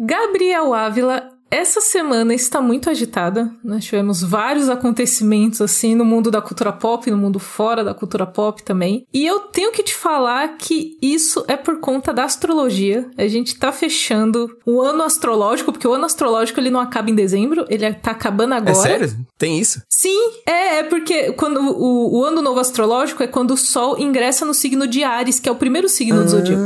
Gabriel Ávila essa semana está muito agitada. Nós tivemos vários acontecimentos assim no mundo da cultura pop, no mundo fora da cultura pop também. E eu tenho que te falar que isso é por conta da astrologia. A gente tá fechando o ano astrológico, porque o ano astrológico ele não acaba em dezembro, ele tá acabando agora. É sério? Tem isso? Sim, é, é porque quando o, o ano novo astrológico é quando o sol ingressa no signo de Ares, que é o primeiro signo ah. do zodíaco.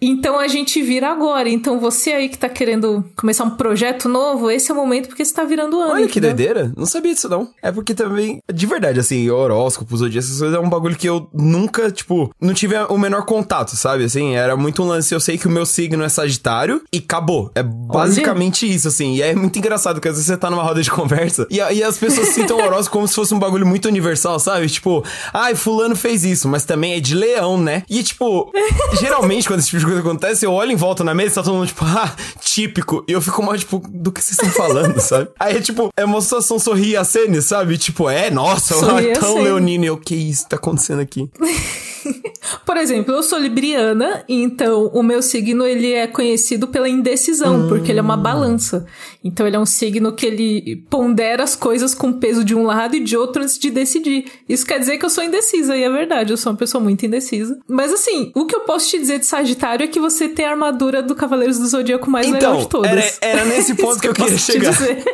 Então a gente vira agora. Então você aí que tá querendo começar um projeto novo, esse é o momento porque você tá virando ano. Olha que entendeu? doideira. Não sabia disso, não. É porque também, de verdade, assim, horóscopo, zodíaco, essas coisas é um bagulho que eu nunca, tipo, não tive o menor contato, sabe? Assim, era muito um lance. Eu sei que o meu signo é Sagitário e acabou. É basicamente isso, assim. E é muito engraçado que às vezes você tá numa roda de conversa e, e as pessoas citam o horóscopo como se fosse um bagulho muito universal, sabe? Tipo, ai, fulano fez isso, mas também é de leão, né? E, tipo, geralmente quando esse tipo de coisa acontece, eu olho em volta na mesa e tá todo mundo, tipo, ah, típico. E eu fico mais, tipo, do que vocês estão falando, sabe? Aí, tipo, é uma situação sorrir a cena, sabe? Tipo, é, nossa, tão leonino. Eu, que isso tá acontecendo aqui? Por exemplo, eu sou libriana, então o meu signo ele é conhecido pela indecisão, porque ele é uma balança. Então ele é um signo que ele pondera as coisas com peso de um lado e de outro antes de decidir. Isso quer dizer que eu sou indecisa, e é verdade, eu sou uma pessoa muito indecisa. Mas assim, o que eu posso te dizer de Sagitário é que você tem a armadura do Cavaleiros do Zodíaco mais legal de Então, todas. era, era nesse ponto que eu queria posso te chegar. dizer.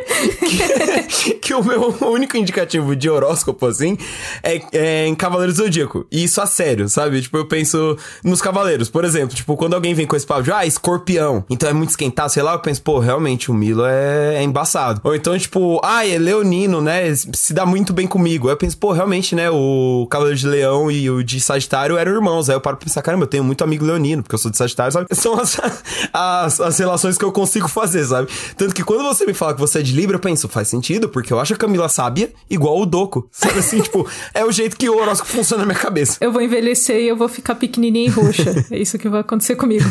que, que o meu único indicativo de horóscopo, assim, é, é em Cavaleiro do Zodíaco. E isso a sério, sabe? Tipo, eu penso nos cavaleiros. Por exemplo, tipo, quando alguém vem com esse papo de, ah, escorpião, então é muito esquentado, sei lá, eu penso, pô, realmente o Milo é, é embaçado. Ou então, tipo, ah, é leonino, né? Se dá muito bem comigo. Aí eu penso, pô, realmente, né? O Cavaleiro de Leão e o de Sagitário eram irmãos. Aí eu paro pra pensar, caramba, eu tenho muito amigo leonino, porque eu sou de Sagitário, sabe? São as, as, as relações que eu consigo fazer, sabe? Tanto que quando você me fala que você é de Libra, eu penso, faz sentido, porque eu acho a Camila sábia igual o Doco. Sabe assim, tipo, é o jeito que o horóscopo funciona na minha cabeça. Eu vou envelhecer e eu vou ficar pequenininha e roxa. É isso que vai acontecer comigo.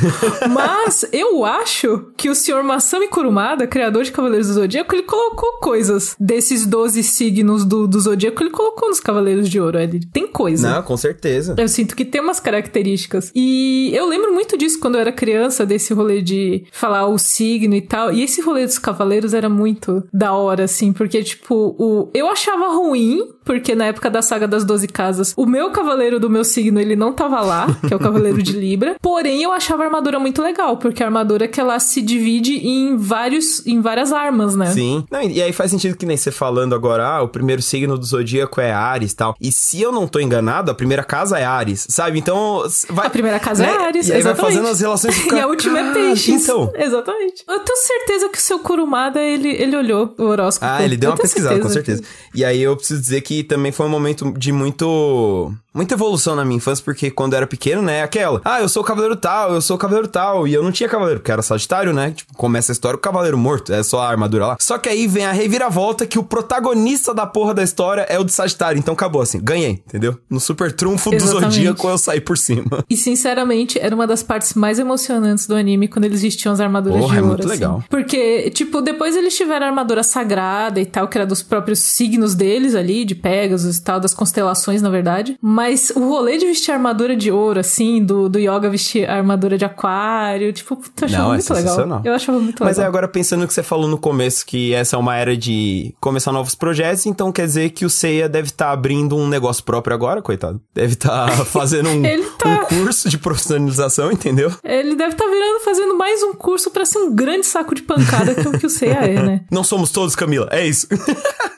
Mas eu acho que o senhor Masami Kurumada, criador de Cavaleiros do Zodíaco, ele colocou coisas desses 12 signos do, do Zodíaco, ele colocou nos Cavaleiros de Ouro. Ele tem coisa. Não, com certeza. Eu sinto que tem umas características. E eu lembro muito disso quando eu era criança, desse rolê de falar o signo e tal. E esse rolê dos cavaleiros era muito da hora, assim, porque, tipo, o... eu achava ruim, porque na época da saga das 12 casas, o meu cavaleiro do meu signo, ele não tava lá, que é o cavaleiro de Libra. Porém, eu achava a armadura muito legal, porque a armadura é que ela se divide em vários, em várias armas, né? Sim. Não, e aí faz sentido que nem você falando agora, ah, o primeiro signo do zodíaco é Ares e tal. E se eu não tô enganado, a primeira casa é Ares, sabe? Então. Vai, A primeira casa é Ares, E aí vai exatamente. fazendo as relações E a última é peixes. Então. Exatamente. Eu tenho certeza que o seu Kurumada, ele, ele olhou o horóscopo. Ah, ele deu Eu uma pesquisada, com certeza. E aí eu preciso dizer que também foi um momento de muito. Muita evolução na minha infância, porque quando eu era pequeno, né, aquela. Ah, eu sou o cavaleiro tal, eu sou o cavaleiro tal. E eu não tinha cavaleiro, porque era sagitário, né? Tipo, começa a história o cavaleiro morto, é só a armadura lá. Só que aí vem a reviravolta que o protagonista da porra da história é o de sagitário. Então acabou assim, ganhei, entendeu? No super trunfo do Exatamente. zodíaco eu saí por cima. E sinceramente, era uma das partes mais emocionantes do anime quando eles vestiam as armaduras Porra, de é ouro. muito assim. legal. Porque, tipo, depois eles tiveram a armadura sagrada e tal, que era dos próprios signos deles ali, de Pegasus e tal, das constelações, na verdade. Mas o rolê de vestir armadura de ouro, assim, do, do Yoga vestir armadura de aquário, tipo, puta, eu achava Não, é muito legal. sensacional. Eu achava muito Mas é legal. agora pensando no que você falou no começo, que essa é uma era de começar novos projetos, então quer dizer que o Seiya deve estar abrindo um negócio próprio agora, coitado. Deve estar fazendo um, tá- um curso de profissionalização, entendeu? Ele deve estar virando, fazendo mais um curso pra ser um grande saco de pancada que é o que o Seiya é, né? Não somos todos, Camila, é isso.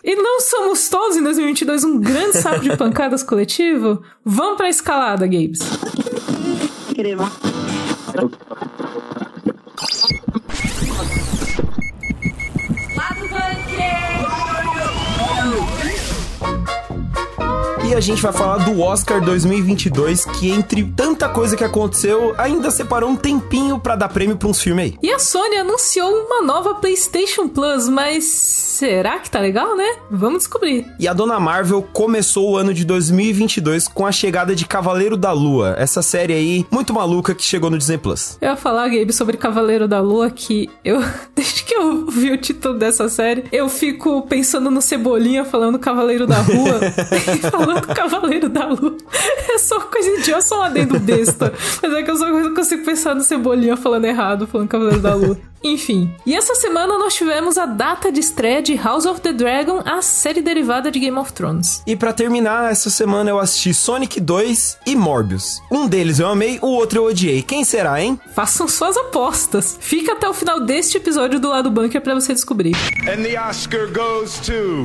E não somos todos em 2022 um grande saco de pancadas coletivo? Vamos pra escalada, Gabes. E a gente vai falar do Oscar 2022, que entre tanta coisa que aconteceu, ainda separou um tempinho pra dar prêmio pra uns filmes aí. E a Sony anunciou uma nova PlayStation Plus, mas será que tá legal, né? Vamos descobrir. E a Dona Marvel começou o ano de 2022 com a chegada de Cavaleiro da Lua, essa série aí muito maluca que chegou no Disney Plus. Eu ia falar, Gabe, sobre Cavaleiro da Lua, que eu, desde que eu vi o título dessa série, eu fico pensando no Cebolinha falando Cavaleiro da Rua e falando Cavaleiro da Lua. É só coisa idiota, só um adendo besta. Mas é que eu só consigo pensar no Cebolinha falando errado, falando Cavaleiro da Lua. Enfim. E essa semana nós tivemos a data de estreia de House of the Dragon, a série derivada de Game of Thrones. E para terminar, essa semana eu assisti Sonic 2 e Morbius. Um deles eu amei, o outro eu odiei. Quem será, hein? Façam suas apostas. Fica até o final deste episódio do lado bunker para você descobrir. And the Oscar goes to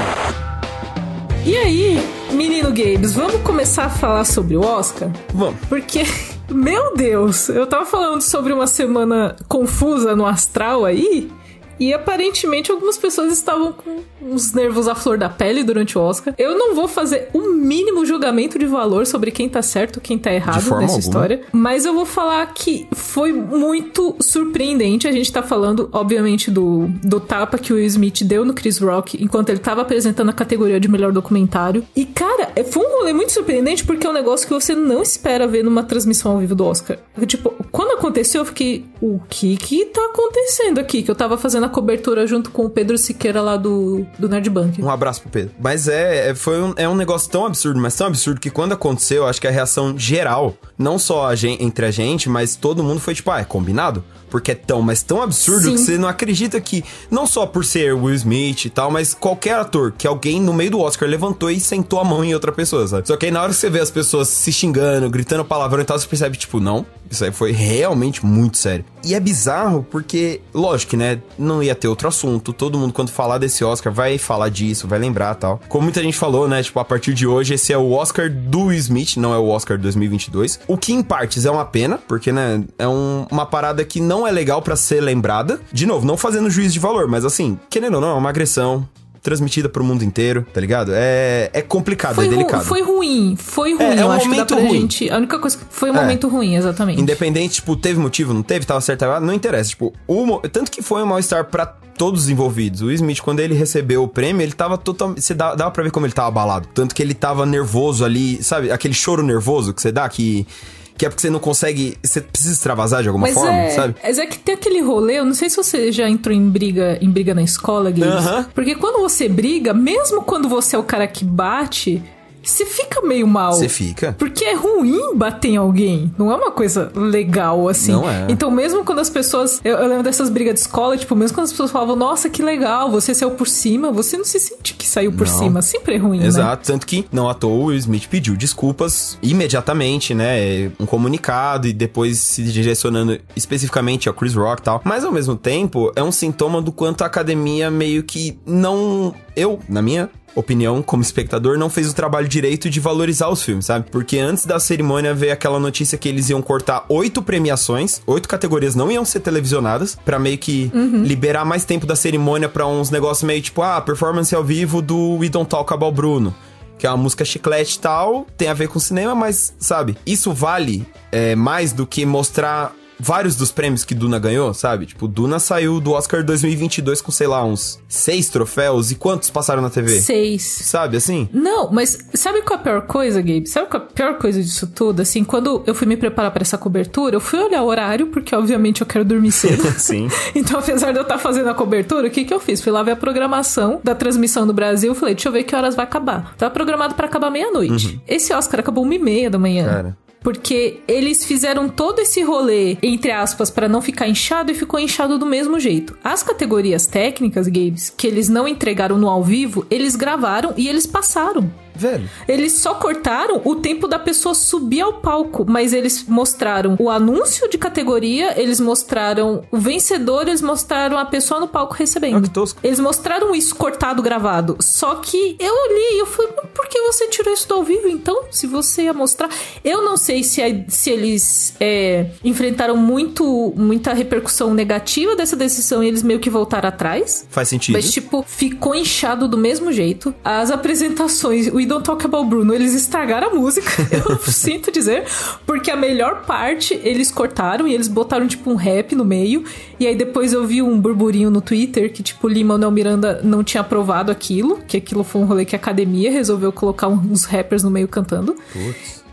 E aí, menino Gabes, vamos começar a falar sobre o Oscar? Vamos. Porque, meu Deus, eu tava falando sobre uma semana confusa no astral aí. E aparentemente algumas pessoas estavam com os nervos à flor da pele durante o Oscar. Eu não vou fazer o um mínimo julgamento de valor sobre quem tá certo, quem tá errado nessa alguma. história, mas eu vou falar que foi muito surpreendente. A gente tá falando, obviamente, do, do tapa que o Will Smith deu no Chris Rock enquanto ele tava apresentando a categoria de melhor documentário. E cara, foi um rolê muito surpreendente porque é um negócio que você não espera ver numa transmissão ao vivo do Oscar. Tipo, quando aconteceu, eu fiquei, o que que tá acontecendo aqui? Que eu tava fazendo a cobertura junto com o Pedro Siqueira lá do, do Nerd Bank. Um abraço pro Pedro. Mas é, é, foi um, é um negócio tão absurdo, mas tão absurdo que quando aconteceu, acho que a reação geral, não só a gente, entre a gente, mas todo mundo foi tipo, ah, é combinado? Porque é tão, mas tão absurdo Sim. que você não acredita que, não só por ser Will Smith e tal, mas qualquer ator, que alguém no meio do Oscar levantou e sentou a mão em outra pessoa, sabe? Só que aí na hora que você vê as pessoas se xingando, gritando palavrão e tal, você percebe, tipo, não, isso aí foi realmente muito sério. E é bizarro porque, lógico, né, não ia ter outro assunto, todo mundo quando falar desse Oscar vai falar disso, vai lembrar tal. Como muita gente falou, né, tipo, a partir de hoje esse é o Oscar do Will Smith, não é o Oscar 2022. O que em partes é uma pena, porque, né, é um- uma parada que não é legal pra ser lembrada. De novo, não fazendo juízo de valor, mas assim, querendo ou não, é uma agressão transmitida pro mundo inteiro, tá ligado? É, é complicado, Foi, é ru- delicado. foi ruim, foi ruim. É, é um acho dá momento ruim. gente. A única coisa que foi um É. momento ruim, exatamente. Independente, tipo, teve motivo, não teve, tava certo, tava não interessa. Tipo, o tanto que foi um mal-estar pra todos os envolvidos. O Smith, quando ele recebeu o prêmio, ele tava totalmente. Você dava, dava pra ver como ele tava abalado. Tanto que ele tava nervoso ali, sabe? Aquele choro nervoso que você dá, que. Que é porque você não consegue. Você precisa extravasar de alguma Mas forma, é, sabe? mas é que tem aquele rolê, eu não sei se você já entrou em briga, em briga na escola, Games. Aham. Porque quando você briga, mesmo quando você é o cara que bate, você fica meio mal. Você fica. Porque é ruim bater em alguém. Não é uma coisa legal, assim. Não é. Então, mesmo quando as pessoas. Eu, eu lembro dessas brigas de escola, tipo, mesmo quando as pessoas falavam, nossa, que legal, você saiu por cima, você não se sente que saiu por Não. cima. Sempre é ruim, né? Exato, tanto que não à toa o Will Smith pediu desculpas imediatamente, né? Um comunicado e depois se direcionando especificamente ao Chris Rock e tal. Mas ao mesmo tempo, é um sintoma do quanto a academia meio que não. Eu, na minha opinião, como espectador, não fez o trabalho direito de valorizar os filmes, sabe? Porque antes da cerimônia veio aquela notícia que eles iam cortar oito premiações, oito categorias não iam ser televisionadas, pra meio que liberar mais tempo da cerimônia pra uns negócios meio tipo, ah, performance ao vivo do We Don't Talk About Bruno. Que é uma música chiclete e tal, tem a ver com cinema, mas, sabe, isso vale é, mais do que mostrar vários dos prêmios que Duna ganhou, sabe? Tipo, Duna saiu do Oscar 2022 com, sei lá, uns seis troféus. E quantos passaram na TV? Seis. Sabe, assim? Não, mas sabe qual é a pior coisa, Gabe? Sabe qual é a pior coisa disso tudo? Assim, quando eu fui me preparar pra essa cobertura, eu fui olhar o horário, porque obviamente eu quero dormir cedo. Sim. Então, apesar de eu estar fazendo a cobertura, o que que eu fiz? Fui lá ver a programação da transmissão do Brasil. Falei, deixa eu ver que horas vai acabar. Tava programado pra acabar meia-noite. Esse Oscar acabou uma e meia da manhã. Cara. Porque eles fizeram todo esse rolê, entre aspas, pra não ficar inchado e ficou inchado do mesmo jeito. As categorias técnicas, Gabes, que eles não entregaram no ao vivo, eles gravaram e eles passaram. Velho. Eles só cortaram o tempo da pessoa subir ao palco, mas eles mostraram o anúncio de categoria, eles mostraram o vencedor, eles mostraram a pessoa no palco recebendo. Ah, que tosco. Eles mostraram isso cortado, gravado. Só que eu olhei e eu falei, "Mas por que você tirou isso do ao vivo então? Se você ia mostrar. Eu não sei se, se eles é, enfrentaram muito, muita repercussão negativa dessa decisão e eles meio que voltaram atrás. Faz sentido. Mas, tipo, ficou inchado do mesmo jeito. As apresentações, We Don't Talk About Bruno, eles estragaram a música, eu sinto dizer, porque a melhor parte eles cortaram e eles botaram, tipo, um rap no meio. E aí depois eu vi um burburinho no Twitter que, tipo, Lima-Manuel Miranda não tinha aprovado aquilo, que aquilo foi um rolê que a academia resolveu colocar uns rappers no meio cantando.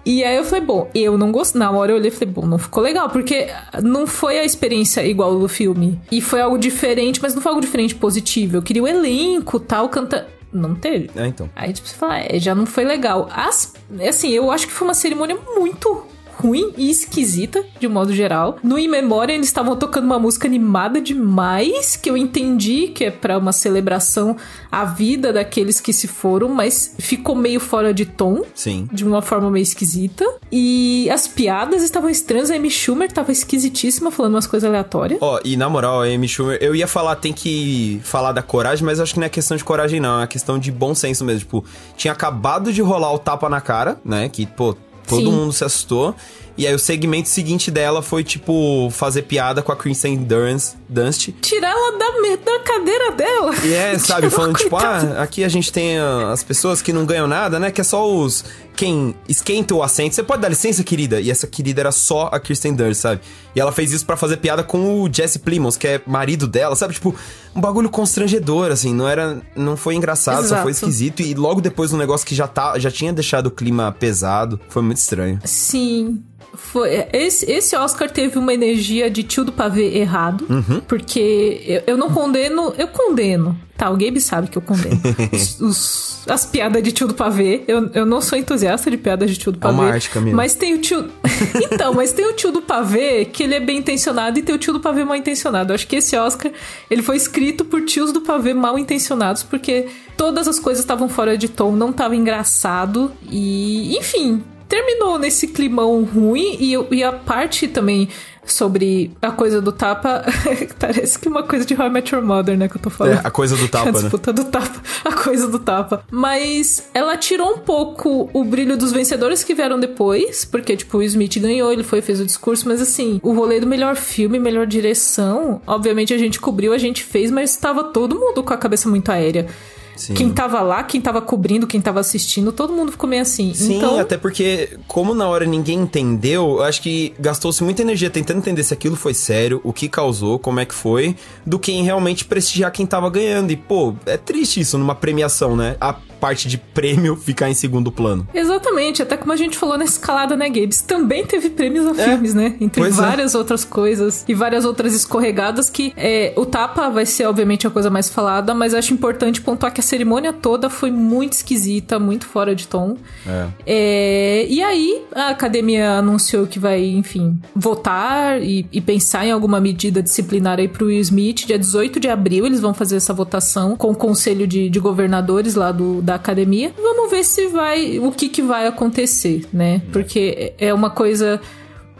E aí eu falei, bom, eu não gostei. Na hora eu olhei e falei, bom, não ficou legal, porque não foi a experiência igual do filme. E foi algo diferente, mas não foi algo diferente positivo. Eu queria o elenco tal, canta. Não teve. É, então. Aí, tipo, você fala, é, já não foi legal. As, assim, eu acho que foi uma cerimônia muito ruim e esquisita, de um modo geral. No In Memória, eles estavam tocando uma música animada demais, que eu entendi que é para uma celebração à vida daqueles que se foram, mas ficou meio fora de tom. Sim. De uma forma meio esquisita. E as piadas estavam estranhas. A Amy Schumer tava esquisitíssima, falando umas coisas aleatórias. Ó, e na moral, a Amy Schumer, eu ia falar, tem que falar da coragem, mas acho que não é questão de coragem, não. É questão de bom senso mesmo. Tipo, tinha acabado de rolar o tapa na cara, né? Que, pô, todo Sim. mundo se assustou. E aí o segmento seguinte dela foi, tipo, fazer piada com a Kristen Dunst. Dunst. Tirar ela da, da cadeira dela. E é, sabe, falando, tipo, ah, aqui a gente tem as pessoas que não ganham nada, né? Que é só os. Quem esquenta o assento. Você pode dar licença, querida? E essa querida era só a Kirsten Dunst, sabe? E ela fez isso pra fazer piada com o Jesse Plimons, que é marido dela, sabe? Tipo, um bagulho constrangedor, assim. Não era. Não foi engraçado, só Exato. foi esquisito. E logo depois um negócio que já, tá, já tinha deixado o clima pesado. Foi muito estranho. Sim. Foi, esse, esse Oscar teve uma energia de tio do pavê errado, porque eu, eu não condeno, eu condeno, tá? O Gabe sabe que eu condeno os- os- as piadas de tio do pavê. Eu, eu não sou entusiasta de piadas de tio do É pavê. uma arte, Camila. Mas tem o tio. então, mas tem o tio do pavê que ele é bem intencionado e tem o tio do pavê mal intencionado. Eu acho que esse Oscar ele foi escrito por tios do pavê mal intencionados, porque todas as coisas estavam fora de tom, não tava engraçado e, enfim, terminou nesse climão ruim e, e a parte também sobre a coisa do tapa parece que uma coisa de How I Met Your Mother, né, que eu tô falando. É, a coisa do tapa, a né? disputa do tapa, a coisa do tapa. Mas ela tirou um pouco o brilho dos vencedores que vieram depois, porque, tipo, o Smith ganhou, ele foi, fez o discurso, mas assim, o rolê do melhor filme, melhor direção, obviamente a gente cobriu, a gente fez, mas tava todo mundo com a cabeça muito aérea. Sim. Quem tava lá, quem tava cobrindo, quem tava assistindo, todo mundo ficou meio assim. Sim, então, até porque, como na hora ninguém entendeu, eu acho que gastou-se muita energia tentando entender se aquilo foi sério, o que causou, como é que foi, do que em realmente prestigiar quem tava ganhando. E, pô, é triste isso numa premiação, né? A parte de prêmio ficar em segundo plano. Exatamente, até como a gente falou na escalada, né, Gabes? Também teve prêmios a filmes, né? Entre Pois é. várias outras coisas e várias outras escorregadas que é, o tapa vai ser, obviamente, a coisa mais falada, mas acho importante pontuar que a cerimônia toda foi muito esquisita, muito fora de tom. É. É, e aí, a academia anunciou que vai, enfim, votar e, e pensar em alguma medida disciplinar aí pro Will Smith. Dia 18 de abril eles vão fazer essa votação com o conselho de, de governadores lá do, da academia. Vamos ver se vai, o que que vai acontecer, né? Porque é uma coisa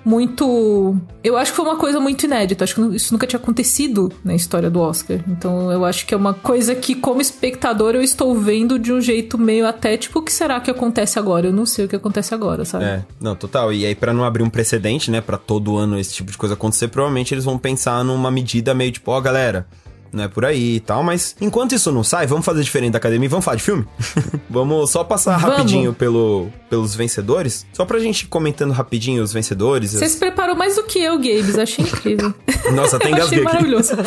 muito. Eu acho que foi uma coisa muito inédita. Acho que isso nunca tinha acontecido na história do Oscar. Então eu acho que é uma coisa que, como espectador, eu estou vendo de um jeito meio até tipo, o que será que acontece agora? Eu não sei o que acontece agora, sabe? É, não, total. E aí, pra não abrir um precedente, né, pra todo ano esse tipo de coisa acontecer, provavelmente eles vão pensar numa medida meio tipo, ó, galera, não é por aí e tal, mas enquanto isso não sai, vamos fazer diferente da academia e vamos falar de filme? vamos só passar Vamos. rapidinho pelo, pelos vencedores, só pra gente ir comentando rapidinho os vencedores. Você se preparou mais do que eu, Gabes. Achei incrível. Nossa, até eu achei maravilhoso.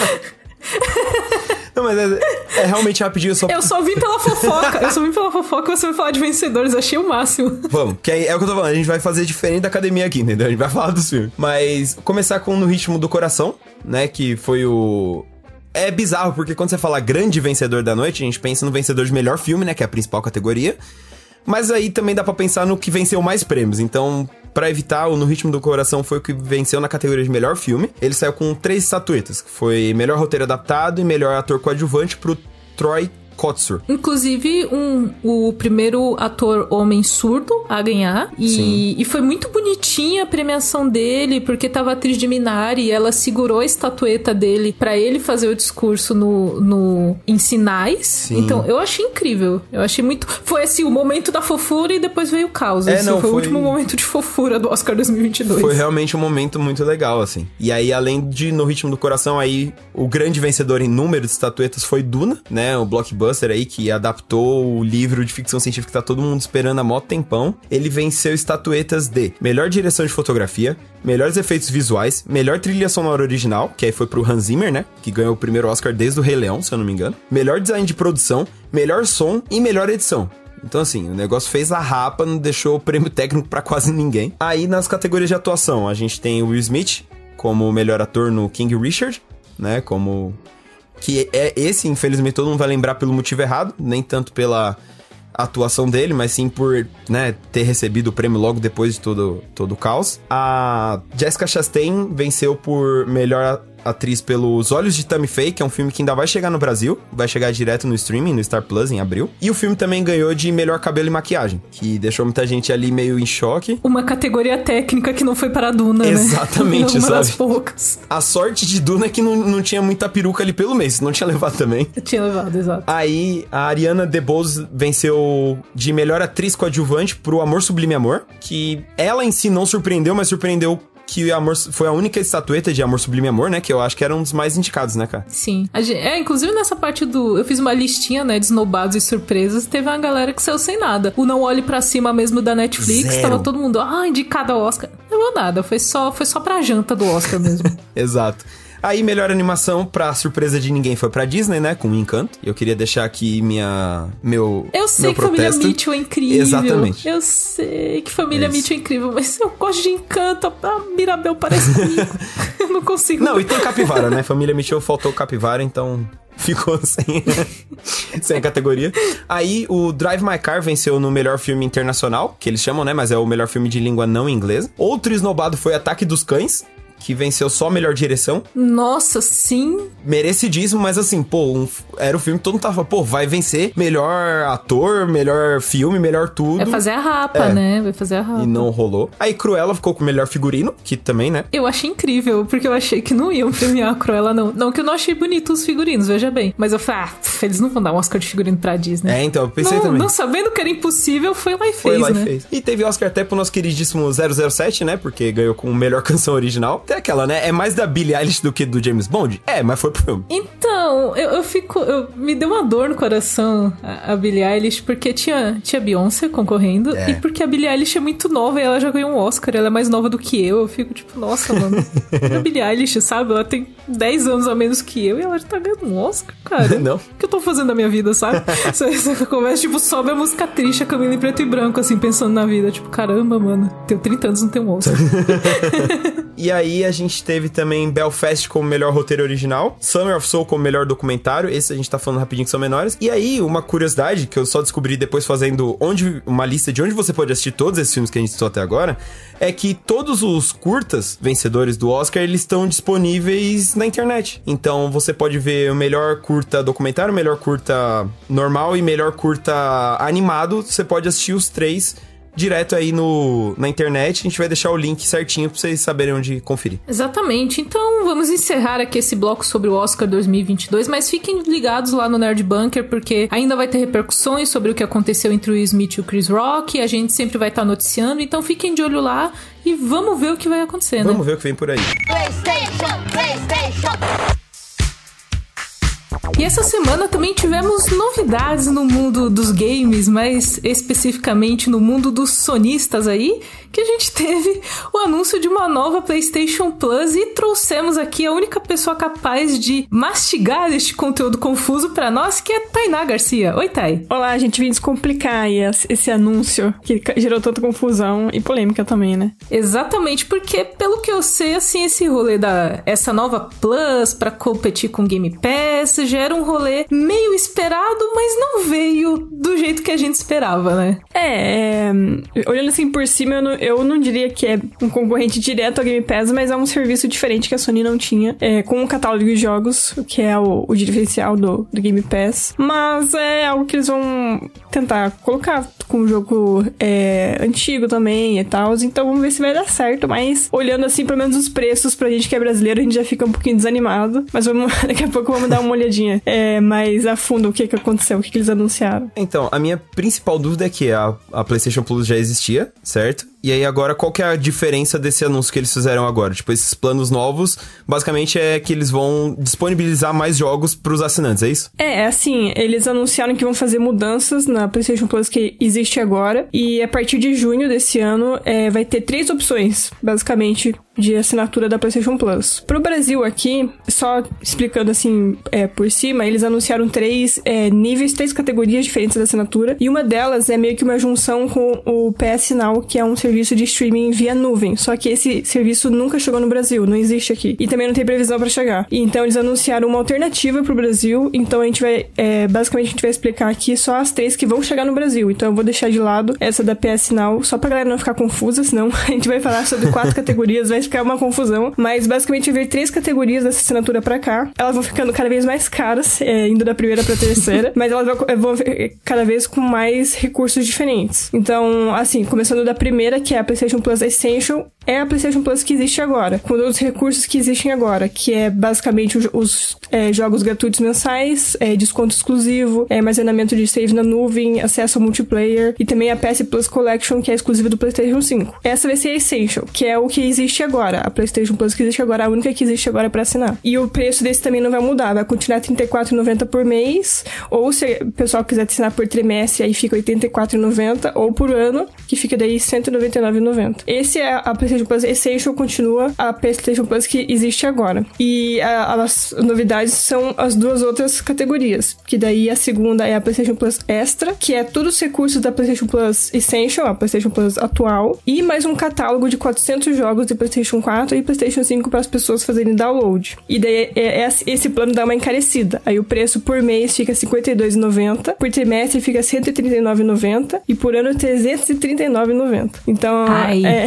Não, mas é, é realmente rapidinho, só Eu só vim pela fofoca. Eu só vim pela fofoca você me falar de vencedores. Achei o máximo. Vamos, que aí é o que eu tô falando, a gente vai fazer diferente da academia aqui, entendeu? A gente vai falar dos filmes. Mas começar com No Ritmo do Coração, né? Que foi o. É bizarro, porque quando você fala grande vencedor da noite, a gente pensa no vencedor de melhor filme, né? Que é a principal categoria. Mas aí também dá pra pensar no que venceu mais prêmios. Então, pra evitar, o No Ritmo do Coração foi o que venceu na categoria de melhor filme. Ele saiu com três estatuetas, que foi melhor roteiro adaptado e melhor ator coadjuvante pro Troy Kotsur. Inclusive, um, o primeiro ator homem surdo a ganhar. E, e foi muito bonitinha a premiação dele, porque tava a atriz de Minari e ela segurou a estatueta dele pra ele fazer o discurso no, no em sinais. Sim. Então, eu achei incrível. Eu achei muito. Foi assim, o momento da fofura e depois veio o caos. É, Esse não, foi, o foi- último momento de fofura do Oscar 2022. Foi realmente um momento muito legal, assim. E aí, além de No Ritmo do Coração, aí o grande vencedor em número de estatuetas foi Duna, né? O blockbuster aí que adaptou o livro de ficção científica que tá todo mundo esperando há mó tempão. Ele venceu estatuetas de melhor direção de fotografia, melhores efeitos visuais, melhor trilha sonora original, que aí foi pro Hans Zimmer, né? Que ganhou o primeiro Oscar desde o Rei Leão, se eu não me engano. Melhor design de produção, melhor som e melhor edição. Então, assim, o negócio fez a rapa, não deixou o prêmio técnico pra quase ninguém. Aí, nas categorias de atuação, a gente tem o Will Smith como melhor ator no King Richard, né? Como. Que é esse, infelizmente, todo mundo vai lembrar pelo motivo errado, nem tanto pela atuação dele, mas sim por, né, ter recebido o prêmio logo depois de todo, todo o caos. A Jessica Chastain venceu por melhor atriz pelos Olhos de Tammy Faye, que é um filme que ainda vai chegar no Brasil, vai chegar direto no streaming, no Star Plus, em abril. E o filme também ganhou de melhor cabelo e maquiagem, que deixou muita gente ali meio em choque. Uma categoria técnica que não foi para a Duna, Exatamente, né? Uma sabe? das poucas. A sorte de Duna é que não, não tinha muita peruca ali pelo mês, não tinha levado também. Eu tinha levado, exato. Aí a Ariana DeBose venceu de melhor atriz coadjuvante pro Amor Sublime Amor, que ela em si não surpreendeu, mas surpreendeu que Amor foi a única estatueta de Amor Sublime Amor, né? Que eu acho que era um dos mais indicados, né, cara? Sim. Gente- é, inclusive nessa parte do. Eu fiz uma listinha, né, de esnobados e surpresas. Teve uma galera que saiu sem nada. O Não Olhe Pra Cima mesmo da Netflix. Zero. Tava todo mundo, ah, indicado ao Oscar. Não levou nada. Foi só, foi só pra janta do Oscar mesmo. Exato. Aí, melhor animação, pra surpresa de ninguém, foi pra Disney, né? Com Encanto. Eu queria deixar aqui minha. Meu. Eu sei meu que Família protesto. Mitchell é incrível. Exatamente. Eu sei que Família É isso. Mitchell é incrível, mas eu gosto de Encanto. A Mirabel parece comigo. eu não consigo. Não, e tem capivara, né? Família Mitchell faltou capivara, então ficou sem, sem a categoria. Aí o Drive My Car venceu no melhor filme internacional, que eles chamam, né? Mas é o melhor filme de língua não inglesa. Outro esnobado foi Ataque dos Cães. Que venceu só melhor direção. Nossa, sim. Merecidíssimo, mas assim, pô, um- era o filme que todo mundo tava, pô, vai vencer melhor ator, melhor filme, melhor tudo. Vai fazer a rapa, É. né? Vai fazer a rapa. E não rolou. Aí Cruella ficou com o melhor figurino, que também, né? Eu achei incrível, porque eu achei que não iam premiar a Cruella, não. Não que eu não achei bonito os figurinos, veja bem. Mas eu falei, ah, pff, eles não vão dar um Oscar de figurino pra Disney. É, então, eu pensei não, também. não sabendo que era impossível, foi lá e fez, Foi lá né? e fez. E teve Oscar até pro nosso queridíssimo 007, né? Porque ganhou com melhor canção original. Tem aquela, né? É mais da Billie Eilish do que do James Bond? É, mas foi pro filme. Então, eu, eu fico. Eu, me deu uma dor no coração a, a Billie Eilish, porque tinha, tinha Beyoncé concorrendo, É. e porque a Billie Eilish é muito nova e ela já ganhou um Oscar, ela é mais nova do que eu. Eu fico tipo, nossa, mano. a Billie Eilish, sabe? Ela tem 10 anos a menos que eu e ela já tá ganhando um Oscar, cara. Não. O que eu tô fazendo da minha vida, sabe? Você, você começa, tipo, sobe a música triste, a Camila em preto e branco, assim, pensando na vida. Tipo, caramba, mano, tenho 30 anos, não tenho um Oscar. E aí a gente teve também Belfast como melhor roteiro original, Summer of Soul como melhor documentário, esse a gente tá falando rapidinho que são menores. E aí, uma curiosidade que eu só descobri depois fazendo onde uma lista de onde você pode assistir todos esses filmes que a gente citou até agora, é que todos os curtas vencedores do Oscar, eles estão disponíveis na internet. Então você pode ver o melhor curta documentário, o melhor curta normal e melhor curta animado, você pode assistir os três direto aí no, na internet. A gente vai deixar o link certinho pra vocês saberem onde conferir. Exatamente. Então vamos encerrar aqui esse bloco sobre o Oscar 2022, mas fiquem ligados lá no Nerd Bunker porque ainda vai ter repercussões sobre o que aconteceu entre o Smith e o Chris Rock. A gente sempre vai estar noticiando, então fiquem de olho lá e vamos ver o que vai acontecer, né? Vamos ver o que vem por aí. PlayStation, PlayStation. E essa semana também tivemos novidades no mundo dos games, mais especificamente no mundo dos sonistas aí, que a gente teve o anúncio de uma nova PlayStation Plus e trouxemos aqui a única pessoa capaz de mastigar este conteúdo confuso pra nós, que é Tainá Garcia. Oi, Tai. Olá, gente, vim descomplicar aí esse, anúncio que gerou tanta confusão e polêmica também, né? Exatamente, porque pelo que eu sei, assim, esse rolê da essa nova Plus pra competir com Game Pass já era um rolê meio esperado, mas não veio do jeito que a gente esperava, né? É, é, olhando assim por cima, eu não, eu não diria que é um concorrente direto ao Game Pass, mas é um serviço diferente que a Sony não tinha, é, com um catálogo de jogos, o que é o, o diferencial do, do Game Pass. Mas é algo que eles vão tentar colocar com um jogo é, antigo também e tal, então vamos ver se vai dar certo, mas olhando assim, pelo menos os preços pra gente que é brasileiro, a gente já fica um pouquinho desanimado, mas vamos, daqui a pouco vamos dar uma olhadinha é, mais a fundo o que que aconteceu, o que que eles anunciaram. Então, a minha principal dúvida é que a, a PlayStation Plus já existia, certo? E aí agora, qual que é a diferença desse anúncio que eles fizeram agora? Tipo, esses planos novos, basicamente é que eles vão disponibilizar mais jogos pros assinantes, é isso? É, assim, eles anunciaram que vão fazer mudanças na PlayStation Plus que existe agora. E a partir de junho desse ano é, vai ter três opções, basicamente, de assinatura da PlayStation Plus. Pro Brasil aqui, só explicando assim é, por cima, eles anunciaram três é, níveis, três categorias diferentes da assinatura, e uma delas é meio que uma junção com o PS Now, que é um serviço de streaming via nuvem. Só que esse serviço nunca chegou no Brasil, não existe aqui. E também não tem previsão para chegar. E, então eles anunciaram uma alternativa pro Brasil, então a gente vai, é, basicamente a gente vai explicar aqui só as três que vão chegar no Brasil. Então eu vou deixar de lado essa da PS Now, só pra galera não ficar confusa, senão a gente vai falar sobre quatro categorias, vai ficar uma confusão. Mas basicamente vai ver três categorias dessa assinatura pra cá. Elas vão ficando cada vez mais caras, é, indo da primeira pra terceira, mas elas vão, é, vão cada vez com mais recursos diferentes. Então, assim, começando da primeira, que é a PlayStation Plus Essential, é a PlayStation Plus que existe agora, com os recursos que existem agora, que é basicamente os, os é, jogos gratuitos mensais, é, desconto exclusivo, é, armazenamento de save na nuvem, acesso ao multiplayer e também a PS Plus Collection, que é exclusiva do PlayStation 5. Essa vai ser a Essential, que é o que existe agora, a PlayStation Plus que existe agora, a única que existe agora para assinar. E o preço desse também não vai mudar, vai continuar R$ 34,90 por mês, ou se o pessoal quiser assinar por trimestre, aí fica R$ 84,90, ou por ano, que fica daí R$ 199,90. Esse é a PlayStation Plus Essential continua a PlayStation Plus que existe agora. E a, as novidades são as duas outras categorias, que daí a segunda é a PlayStation Plus Extra, que é todos os recursos da PlayStation Plus Essential, a PlayStation Plus atual, e mais um catálogo de 400 jogos de PlayStation 4 e PlayStation 5 para as pessoas fazerem download. E daí é, é, esse plano dá uma encarecida. Aí o preço por mês fica R$ 52,90, por trimestre fica R$ 139,90 e por ano R$ 339,90. Então, Ai, é...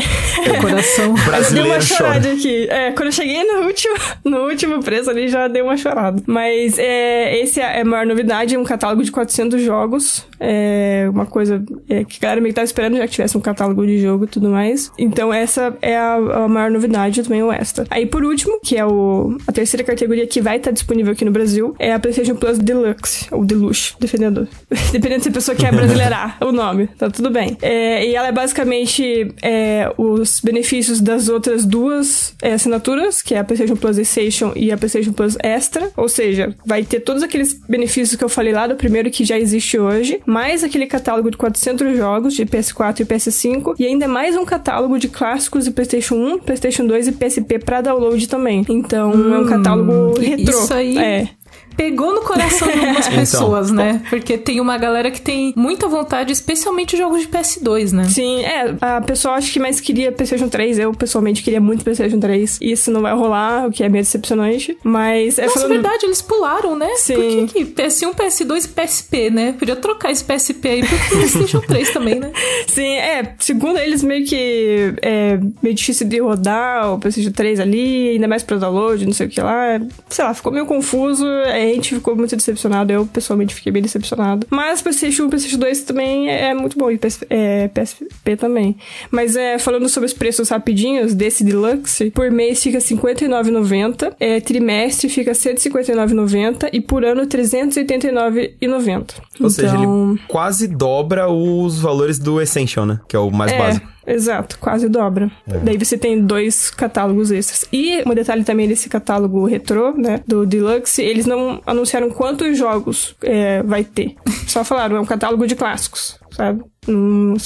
coração. deu uma Brasileiro chorada chora. aqui. É, quando eu cheguei no último, no último preço ali, já deu uma chorada. Mas é, esse é a maior novidade, é um catálogo de 400 jogos. É uma coisa é, que a galera meio que tava esperando, já que tivesse um catálogo de jogo e tudo mais. Então essa é a, a maior novidade, também o extra. Aí por último, que é o, a terceira categoria que vai estar disponível aqui no Brasil, é a PlayStation Plus Deluxe, ou Deluxe, dependendo. dependendo se a pessoa quer brasileirar o nome, tá tudo bem. É, e ela é basicamente é, os benefícios das outras duas é, assinaturas, que é a PlayStation Plus Essential e a PlayStation Plus Extra, ou seja, vai ter todos aqueles benefícios que eu falei lá do primeiro que já existe hoje, mais aquele catálogo de 400 jogos de PS4 e PS5 e ainda mais um catálogo de clássicos de PlayStation 1, PlayStation 2 e PSP para download também. Então é um catálogo retrô. isso aí- É. Pegou no coração de algumas Então. pessoas, né? Porque tem uma galera que tem muita vontade, especialmente jogos de PS2, né? Sim, é, a pessoa acho que mais queria PlayStation 3, eu pessoalmente queria muito PlayStation 3. Isso não vai rolar, o que é meio decepcionante, mas é Nossa, falando verdade, eles pularam, né? Sim. Por que, que PS1, PS2 e PSP, né? Podia trocar esse PSP aí pro PlayStation 3 também, né? Sim, é, segundo eles, meio que é meio difícil de rodar o PlayStation 3 ali, ainda mais pra download, não sei o que lá. Sei lá, ficou meio confuso, a gente ficou muito decepcionado, eu pessoalmente fiquei bem decepcionado. Mas PlayStation 1 e PlayStation 2 também é muito bom, e PS, é, PSP também. Mas é, falando sobre os preços rapidinhos desse Deluxe, por mês fica R$ 59,90, é, trimestre fica R$ 159,90 e por ano R$ 389,90. Ou seja, Então- ele quase dobra os valores do Essential, né? Que é o mais é, básico. Exato, quase dobra. Daí você tem dois catálogos extras. E um detalhe também desse catálogo retrô, né? Do Deluxe, eles não anunciaram quantos jogos é, vai ter. Só falaram, é um catálogo de clássicos, sabe?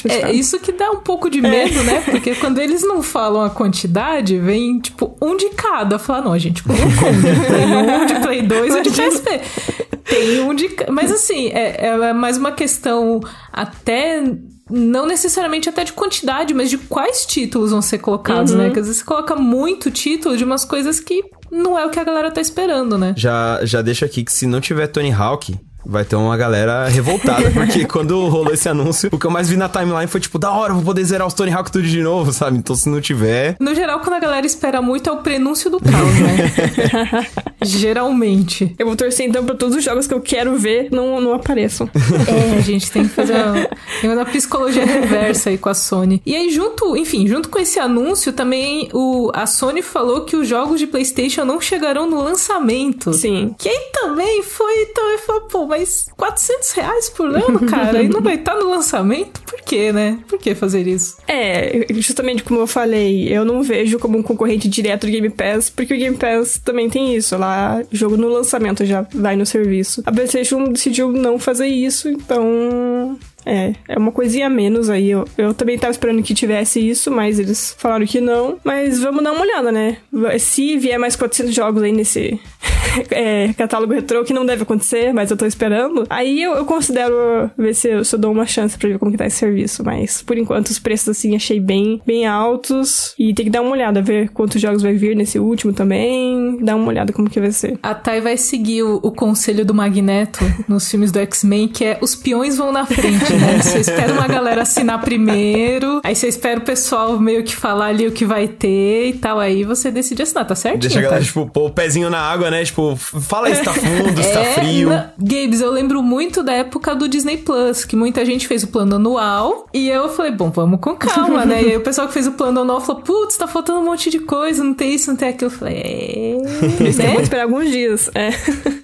É isso que dá um pouco de medo, né? Porque quando eles não falam a quantidade, vem tipo um de cada. Falar, não, a gente colocou um de Play 1, de Play 2 e de PSP. Tem um de. Mas assim, é, é mais uma questão até. Não necessariamente até de quantidade, mas de quais títulos vão ser colocados, né? Porque às vezes você coloca muito título de umas coisas que não é o que a galera tá esperando, né? Já, já deixo aqui que se não tiver Tony Hawk, vai ter uma galera revoltada. porque quando rolou esse anúncio, o que eu mais vi na timeline foi tipo, da hora, vou poder zerar os Tony Hawk tudo de novo, sabe? Então se não tiver. No geral, quando a galera espera muito, é o prenúncio do caos, né? Geralmente. Eu vou torcer então pra todos os jogos que eu quero ver não, não apareçam. É, a gente tem que fazer uma, tem uma psicologia reversa aí com a Sony. E aí, junto, enfim, junto com esse anúncio, também o, a Sony falou que os jogos de PlayStation não chegarão no lançamento. Sim. Que aí também foi, também falou, pô, mas 400 reais por ano, cara, e não vai estar no lançamento? Por quê, né? Por que fazer isso? É, justamente como eu falei, eu não vejo como um concorrente direto do Game Pass, porque o Game Pass também tem isso. Lá, jogo no lançamento já vai no serviço. A PlayStation decidiu não fazer isso, então. É, é uma coisinha a menos aí. Eu, eu também tava esperando que tivesse isso, mas eles falaram que não. Mas vamos dar uma olhada, né? Se vier mais 400 jogos aí nesse é, catálogo retrô, que não deve acontecer, mas eu tô esperando, aí eu, eu considero ver se eu, se eu dou uma chance pra ver como que tá esse serviço. Mas, por enquanto, os preços, assim, achei bem, bem altos. E tem que dar uma olhada, ver quantos jogos vai vir nesse último também. Dar uma olhada como que vai ser. A Thay vai seguir o, o conselho do Magneto nos filmes do X-Men, que é os peões vão na frente, né? Você espera uma galera assinar primeiro, aí você espera o pessoal meio que falar ali o que vai ter e tal, aí você decide assinar, tá certo? Deixa a galera, tipo, pôr o pezinho na água, né? Tipo, fala aí se tá fundo, se tá É, frio. na- Gabes, eu lembro muito da época do Disney Plus, que muita gente fez o plano anual. E eu falei, bom, vamos com calma, né? E aí o pessoal que fez o plano anual falou, putz, tá faltando um monte de coisa, não tem isso, não tem aquilo. Eu falei, é. Isso né? vou esperar alguns dias. É.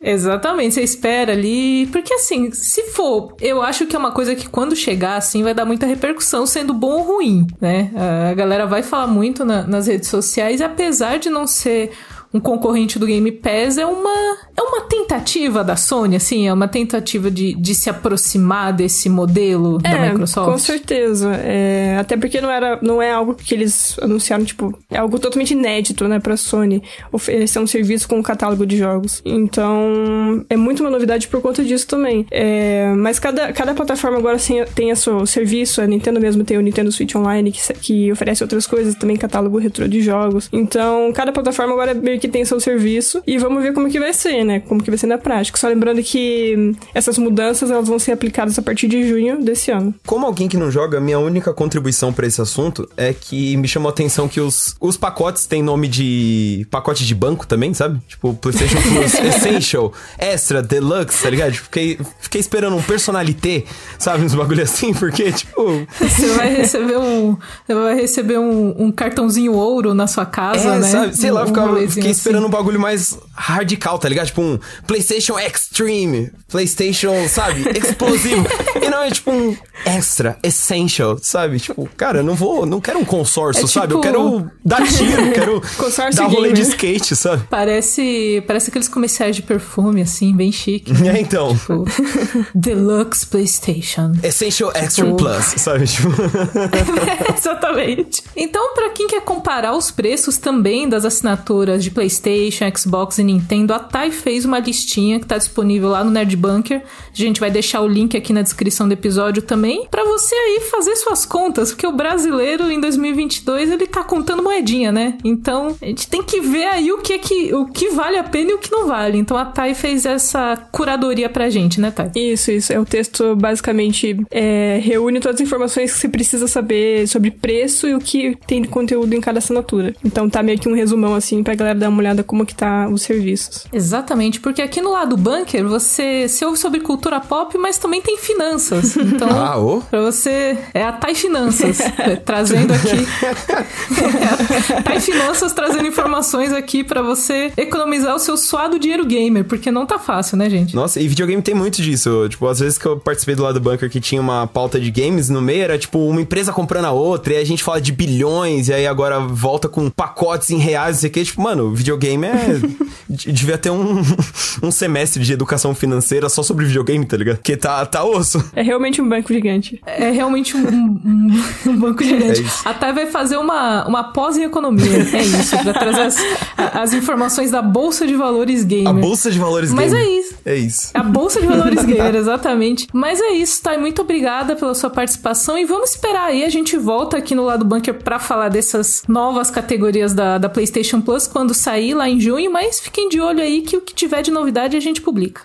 Exatamente, você espera ali. Porque assim, se for, eu acho que é uma coisa que quando chegar assim vai dar muita repercussão, sendo bom ou ruim, né? A galera vai falar muito na- nas redes sociais, apesar de não ser um concorrente do Game Pass, é uma, é uma tentativa da Sony, assim, é uma tentativa de, de se aproximar desse modelo da É, Microsoft. com certeza. É, até porque não, era, não é algo que eles anunciaram, tipo, é algo totalmente inédito, né, pra Sony oferecer um serviço com um catálogo de jogos. Então, é muito uma novidade por conta disso também. É, mas cada, cada plataforma agora tem a seu serviço, a Nintendo mesmo tem o Nintendo Switch Online, que, que oferece outras coisas, também catálogo retrô de jogos. Então, cada plataforma agora meio que tem seu serviço e vamos ver como que vai ser, né, como que vai ser na prática. Só lembrando que essas mudanças, elas vão ser aplicadas a partir de junho desse ano. Como alguém que não joga, minha única contribuição pra esse assunto é que me chamou a atenção que os, os pacotes têm nome de pacote de banco também, sabe? Tipo, PlayStation Plus Essential, Extra, Deluxe, tá ligado? Tipo, Fiquei, fiquei esperando um personalité, sabe? Uns bagulho assim, porque, tipo. Você vai receber um, você vai receber um, um cartãozinho ouro na sua casa, é, né? sabe? Sei lá, Um ficava, rolezinho fiquei assim. esperando um bagulho mais radical, tá ligado? Tipo um PlayStation Extreme, PlayStation, sabe? Explosivo. e não é tipo um Extra, Essential, sabe? Tipo, cara, eu não vou, não quero um consórcio, É sabe? Eu tipo- quero dar tiro, quero Consórcio dar rolê de skate, sabe? Parece, parece aqueles comerciais de perfume, assim, bem chique. É, então. Tipo, Deluxe PlayStation. Essential Extra Tipo- Plus, sabe? Tipo, Exatamente. Então, pra quem quer comparar os preços também das assinaturas de PlayStation, Xbox e Nintendo, a Tai fez uma listinha que tá disponível lá no Nerd Bunker. A gente vai deixar o link aqui na descrição do episódio também, pra você aí fazer suas contas, porque o brasileiro em 2022 ele tá contando moedinha, né? Então, a gente tem que ver aí o que é que o que vale a pena e o que não vale. Então, a Tai fez essa curadoria pra gente, né, Tai? Isso, isso. É o texto basicamente é, reúne todas as informações que você precisa saber sobre preço e o que tem de conteúdo em cada assinatura. Então tá meio que um resumão assim pra galera dar uma olhada como que tá os serviços. Exatamente, porque aqui no lado bunker você se ouve sobre cultura pop, mas também tem finanças. Então, ah, ô. pra você é a Tai Finanças é, trazendo aqui É Tai Finanças trazendo informações aqui pra você economizar o seu suado dinheiro gamer, porque não tá fácil, né, gente? Nossa, e videogame tem muito disso. Tipo, às vezes que eu participei do lado do bunker que tinha uma pauta de games no meio, era tipo uma empresa comprando a outra, e a gente fala de bilhões, e aí agora volta com pacotes em reais, não sei o que. Tipo, mano, videogame é. de- devia ter um, um semestre de educação financeira só sobre videogame, tá ligado? Porque tá, tá osso. É realmente um banco gigante. É realmente um, um- um banco gigante. É isso. a Thay vai fazer uma, uma pós em economia. É isso, pra trazer as, as informações da Bolsa de Valores Gamer. A bolsa de valores Mas game. é isso. É isso. A Bolsa de Valores Gamer, exatamente. Mas é isso, Thay. Muito obrigada pela sua participação. E vamos esperar aí. A gente volta aqui no lado bunker pra falar dessas novas categorias da, da PlayStation Plus quando sair lá em junho. Mas fiquem de olho aí que o que tiver de novidade a gente publica.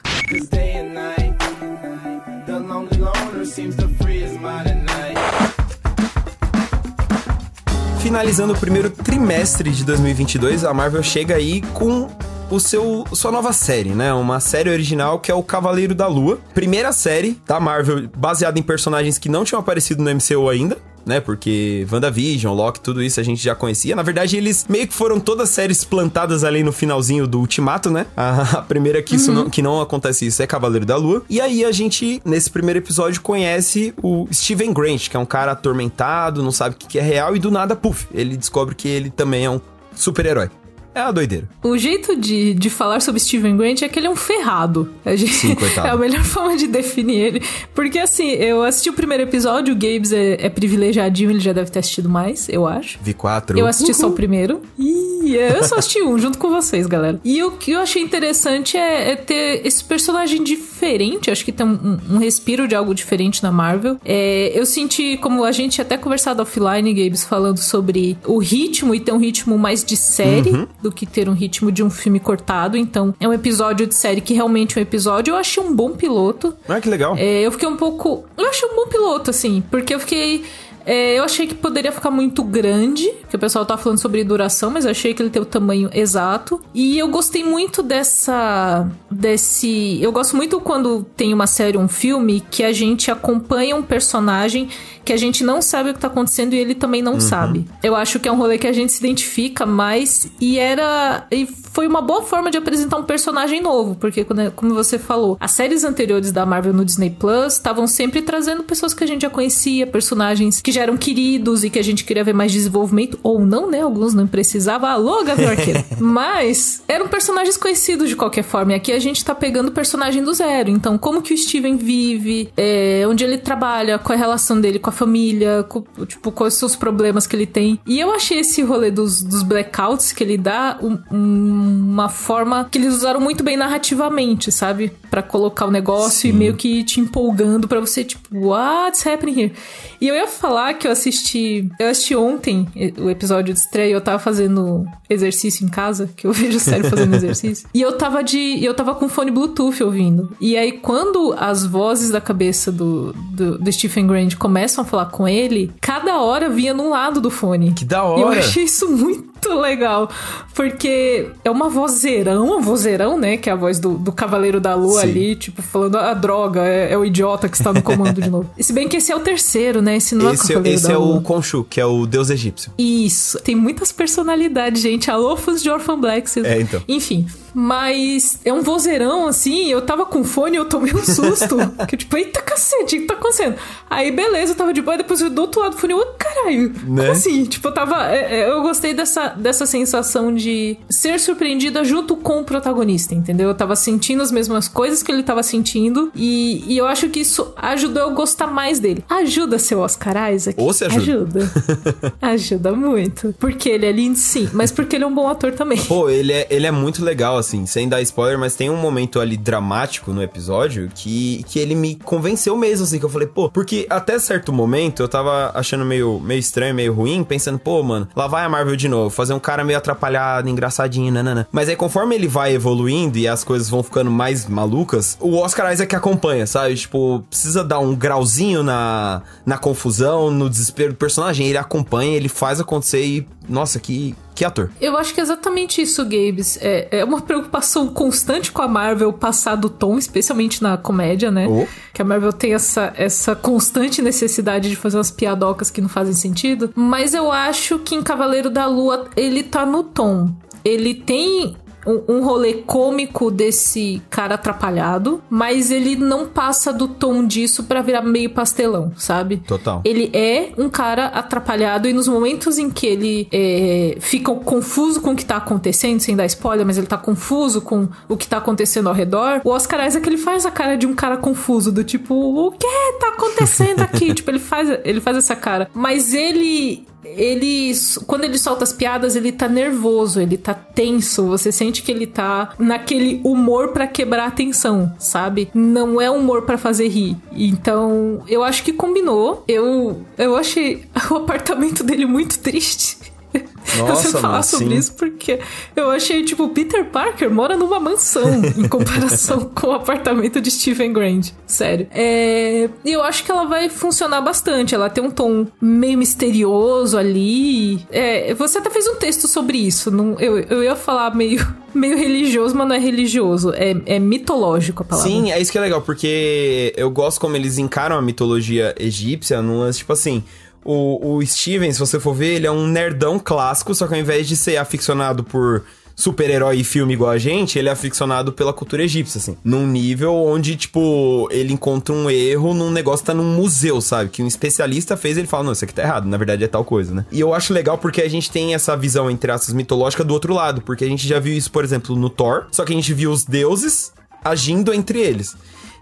Finalizando o primeiro trimestre de 2022, a Marvel chega aí com o seu sua nova série, né? Uma série original que é o Cavaleiro da Lua. Primeira série da Marvel baseada em personagens que não tinham aparecido no MCU ainda. Né, porque WandaVision, Loki, tudo isso a gente já conhecia. Na verdade, eles meio que foram todas séries plantadas ali no finalzinho do Ultimato, né? A, a primeira que, isso não, que não acontece isso é Cavaleiro da Lua. E aí a gente, nesse primeiro episódio, conhece o Steven Grant, que é um cara atormentado, não sabe o que que é real, e do nada, puf, ele descobre que ele também é um super-herói. É uma doideira. O jeito de, de falar sobre Steven Grant é que ele é um ferrado. A gente, Sim, coitado. É a melhor forma de definir ele. Porque assim, eu assisti o primeiro episódio, o Gabes é, é privilegiadinho, ele já deve ter assistido mais, eu acho. Vi 4. Eu assisti só o primeiro. E eu só assisti um, junto com vocês, galera. E o que eu achei interessante é, é ter esse personagem diferente. Acho que tem um, um respiro de algo diferente na Marvel. É, eu senti, como a gente até conversado offline, Gabes, falando sobre o ritmo e ter um ritmo mais de série do que ter um ritmo de um filme cortado. Então, é um episódio de série que realmente é um episódio. Eu achei um bom piloto. Ah, que legal. É, eu fiquei um pouco. Eu achei um bom piloto, assim, porque eu fiquei. É, eu achei que poderia ficar muito grande, que o pessoal tá falando sobre duração, mas eu achei que ele tem o tamanho exato. E eu gostei muito dessa. desse. Eu gosto muito quando tem uma série, um filme, que a gente acompanha um personagem que a gente não sabe o que tá acontecendo e ele também não sabe. Eu acho que é um rolê que a gente se identifica mais e era. E foi uma boa forma de apresentar um personagem novo, porque, quando- como você falou, as séries anteriores da Marvel no Disney Plus estavam sempre trazendo pessoas que a gente já conhecia, personagens que já eram queridos e que a gente queria ver mais desenvolvimento, ou não, né? Alguns não precisava. Alô, Gavião Arqueiro. Mas eram personagens conhecidos de qualquer forma, e aqui a gente tá pegando o personagem do zero. Então, como que o Steven vive, é, onde ele trabalha, qual é a relação dele com a família, com- tipo, quais são os problemas que ele tem. E eu achei esse rolê dos, dos blackouts que ele dá um- um- uma forma que eles usaram muito bem narrativamente, sabe? Pra colocar o negócio e meio que te empolgando pra você, tipo, what's happening here? E eu ia falar que eu assisti. Eu assisti ontem o episódio de estreia, eu tava fazendo exercício em casa, que eu vejo sério fazendo exercício. E eu tava de. Eu tava com fone Bluetooth ouvindo. E aí, quando as vozes da cabeça do, do, do Stephen Grant começam a falar com ele, cada hora vinha num lado do fone. Que da E eu hora. achei isso muito legal. Porque é uma vozeirão, um vozeirão, né? Que é a voz do, do Cavaleiro da Lua Sim. ali, tipo, falando a droga, é, é o idiota que está no comando de novo. Se bem que esse é o terceiro, né? Esse não é o Esse, Cavaleiro esse da é Lua. o Khonshu, que é o deus egípcio. Isso. Tem muitas personalidades, gente. Alô, fãs de Orphan Black. Vocês... É, então. Enfim. Mas é um vozeirão, assim. Eu tava com fone e eu tomei um susto. que tipo, eita cacete, o que tá acontecendo? Aí, beleza, eu tava de boa. Depois eu do outro lado do fone, eu, caralho. Né? Assim? Tipo, eu tava. é, é, Eu gostei dessa, dessa sensação de ser surpreendida junto com o protagonista, entendeu? Eu tava sentindo as mesmas coisas que ele tava sentindo. E, e eu acho que isso ajudou eu gostar mais dele. Ajuda seu Oscar Isaac? Ou se ajuda. Ajuda. Ajuda muito. Porque ele é lindo, sim. Mas porque ele é um bom ator também. Pô, ele é, ele é muito legal, assim, sem dar spoiler, mas tem um momento ali dramático no episódio que, que ele me convenceu mesmo, assim, que eu falei, pô, porque até certo momento eu tava achando meio, meio estranho, meio ruim, pensando, pô, mano, lá vai a Marvel de novo, fazer um cara meio atrapalhado, engraçadinho, nanana. Mas aí conforme ele vai evoluindo e as coisas vão ficando mais malucas, o Oscar Isaac acompanha, sabe? Tipo, precisa dar um grauzinho na, na confusão, no desespero do personagem, ele acompanha, ele faz acontecer e, nossa, que, que ator. Eu acho que é exatamente isso, Gabes. É, é uma preocupação constante com a Marvel passar do tom, especialmente na comédia, né? Oh. Que a Marvel tem essa, essa constante necessidade de fazer umas piadocas que não fazem sentido. Mas eu acho que em Cavaleiro da Lua ele tá no tom. Ele tem um, um rolê cômico desse cara atrapalhado, mas ele não passa do tom disso pra virar meio pastelão, sabe? Total. Ele é um cara atrapalhado e nos momentos em que ele é, fica confuso com o que tá acontecendo, sem dar spoiler, mas ele tá confuso com o que tá acontecendo ao redor, o Oscar Isaac ele faz a cara de um cara confuso, do tipo, o que tá acontecendo aqui? tipo, ele faz, ele faz essa cara. Mas ele ele quando ele solta as piadas, ele tá nervoso, ele tá tenso, você sente que ele tá naquele humor pra quebrar a tensão, sabe? Não é humor pra fazer rir. Então, eu acho que combinou. Eu eu achei o apartamento dele muito triste. eu Nossa, sempre falar sobre sim. isso porque eu achei, tipo, Peter Parker mora numa mansão em comparação com o apartamento de Stephen Grant. Sério. É... E eu acho que ela vai funcionar bastante. Ela tem um tom meio misterioso ali. É... Você até fez um texto sobre isso. Não... Eu, eu ia falar meio, meio religioso, mas não é religioso. É, é mitológico a palavra. Sim, é isso que é legal, porque eu gosto como eles encaram a mitologia egípcia num lance, tipo assim. O, o Steven, se você for ver, ele é um nerdão clássico, só que ao invés de ser aficionado por super-herói e filme igual a gente, ele é aficionado pela cultura egípcia, assim. Num nível onde, tipo, ele encontra um erro num negócio que tá num museu, sabe? Que um especialista fez ele fala, não, isso aqui tá errado, na verdade é tal coisa, né? E eu acho legal porque a gente tem essa visão, entre aspas, mitológica do outro lado, porque a gente já viu isso, por exemplo, no Thor, só que a gente viu os deuses agindo entre eles.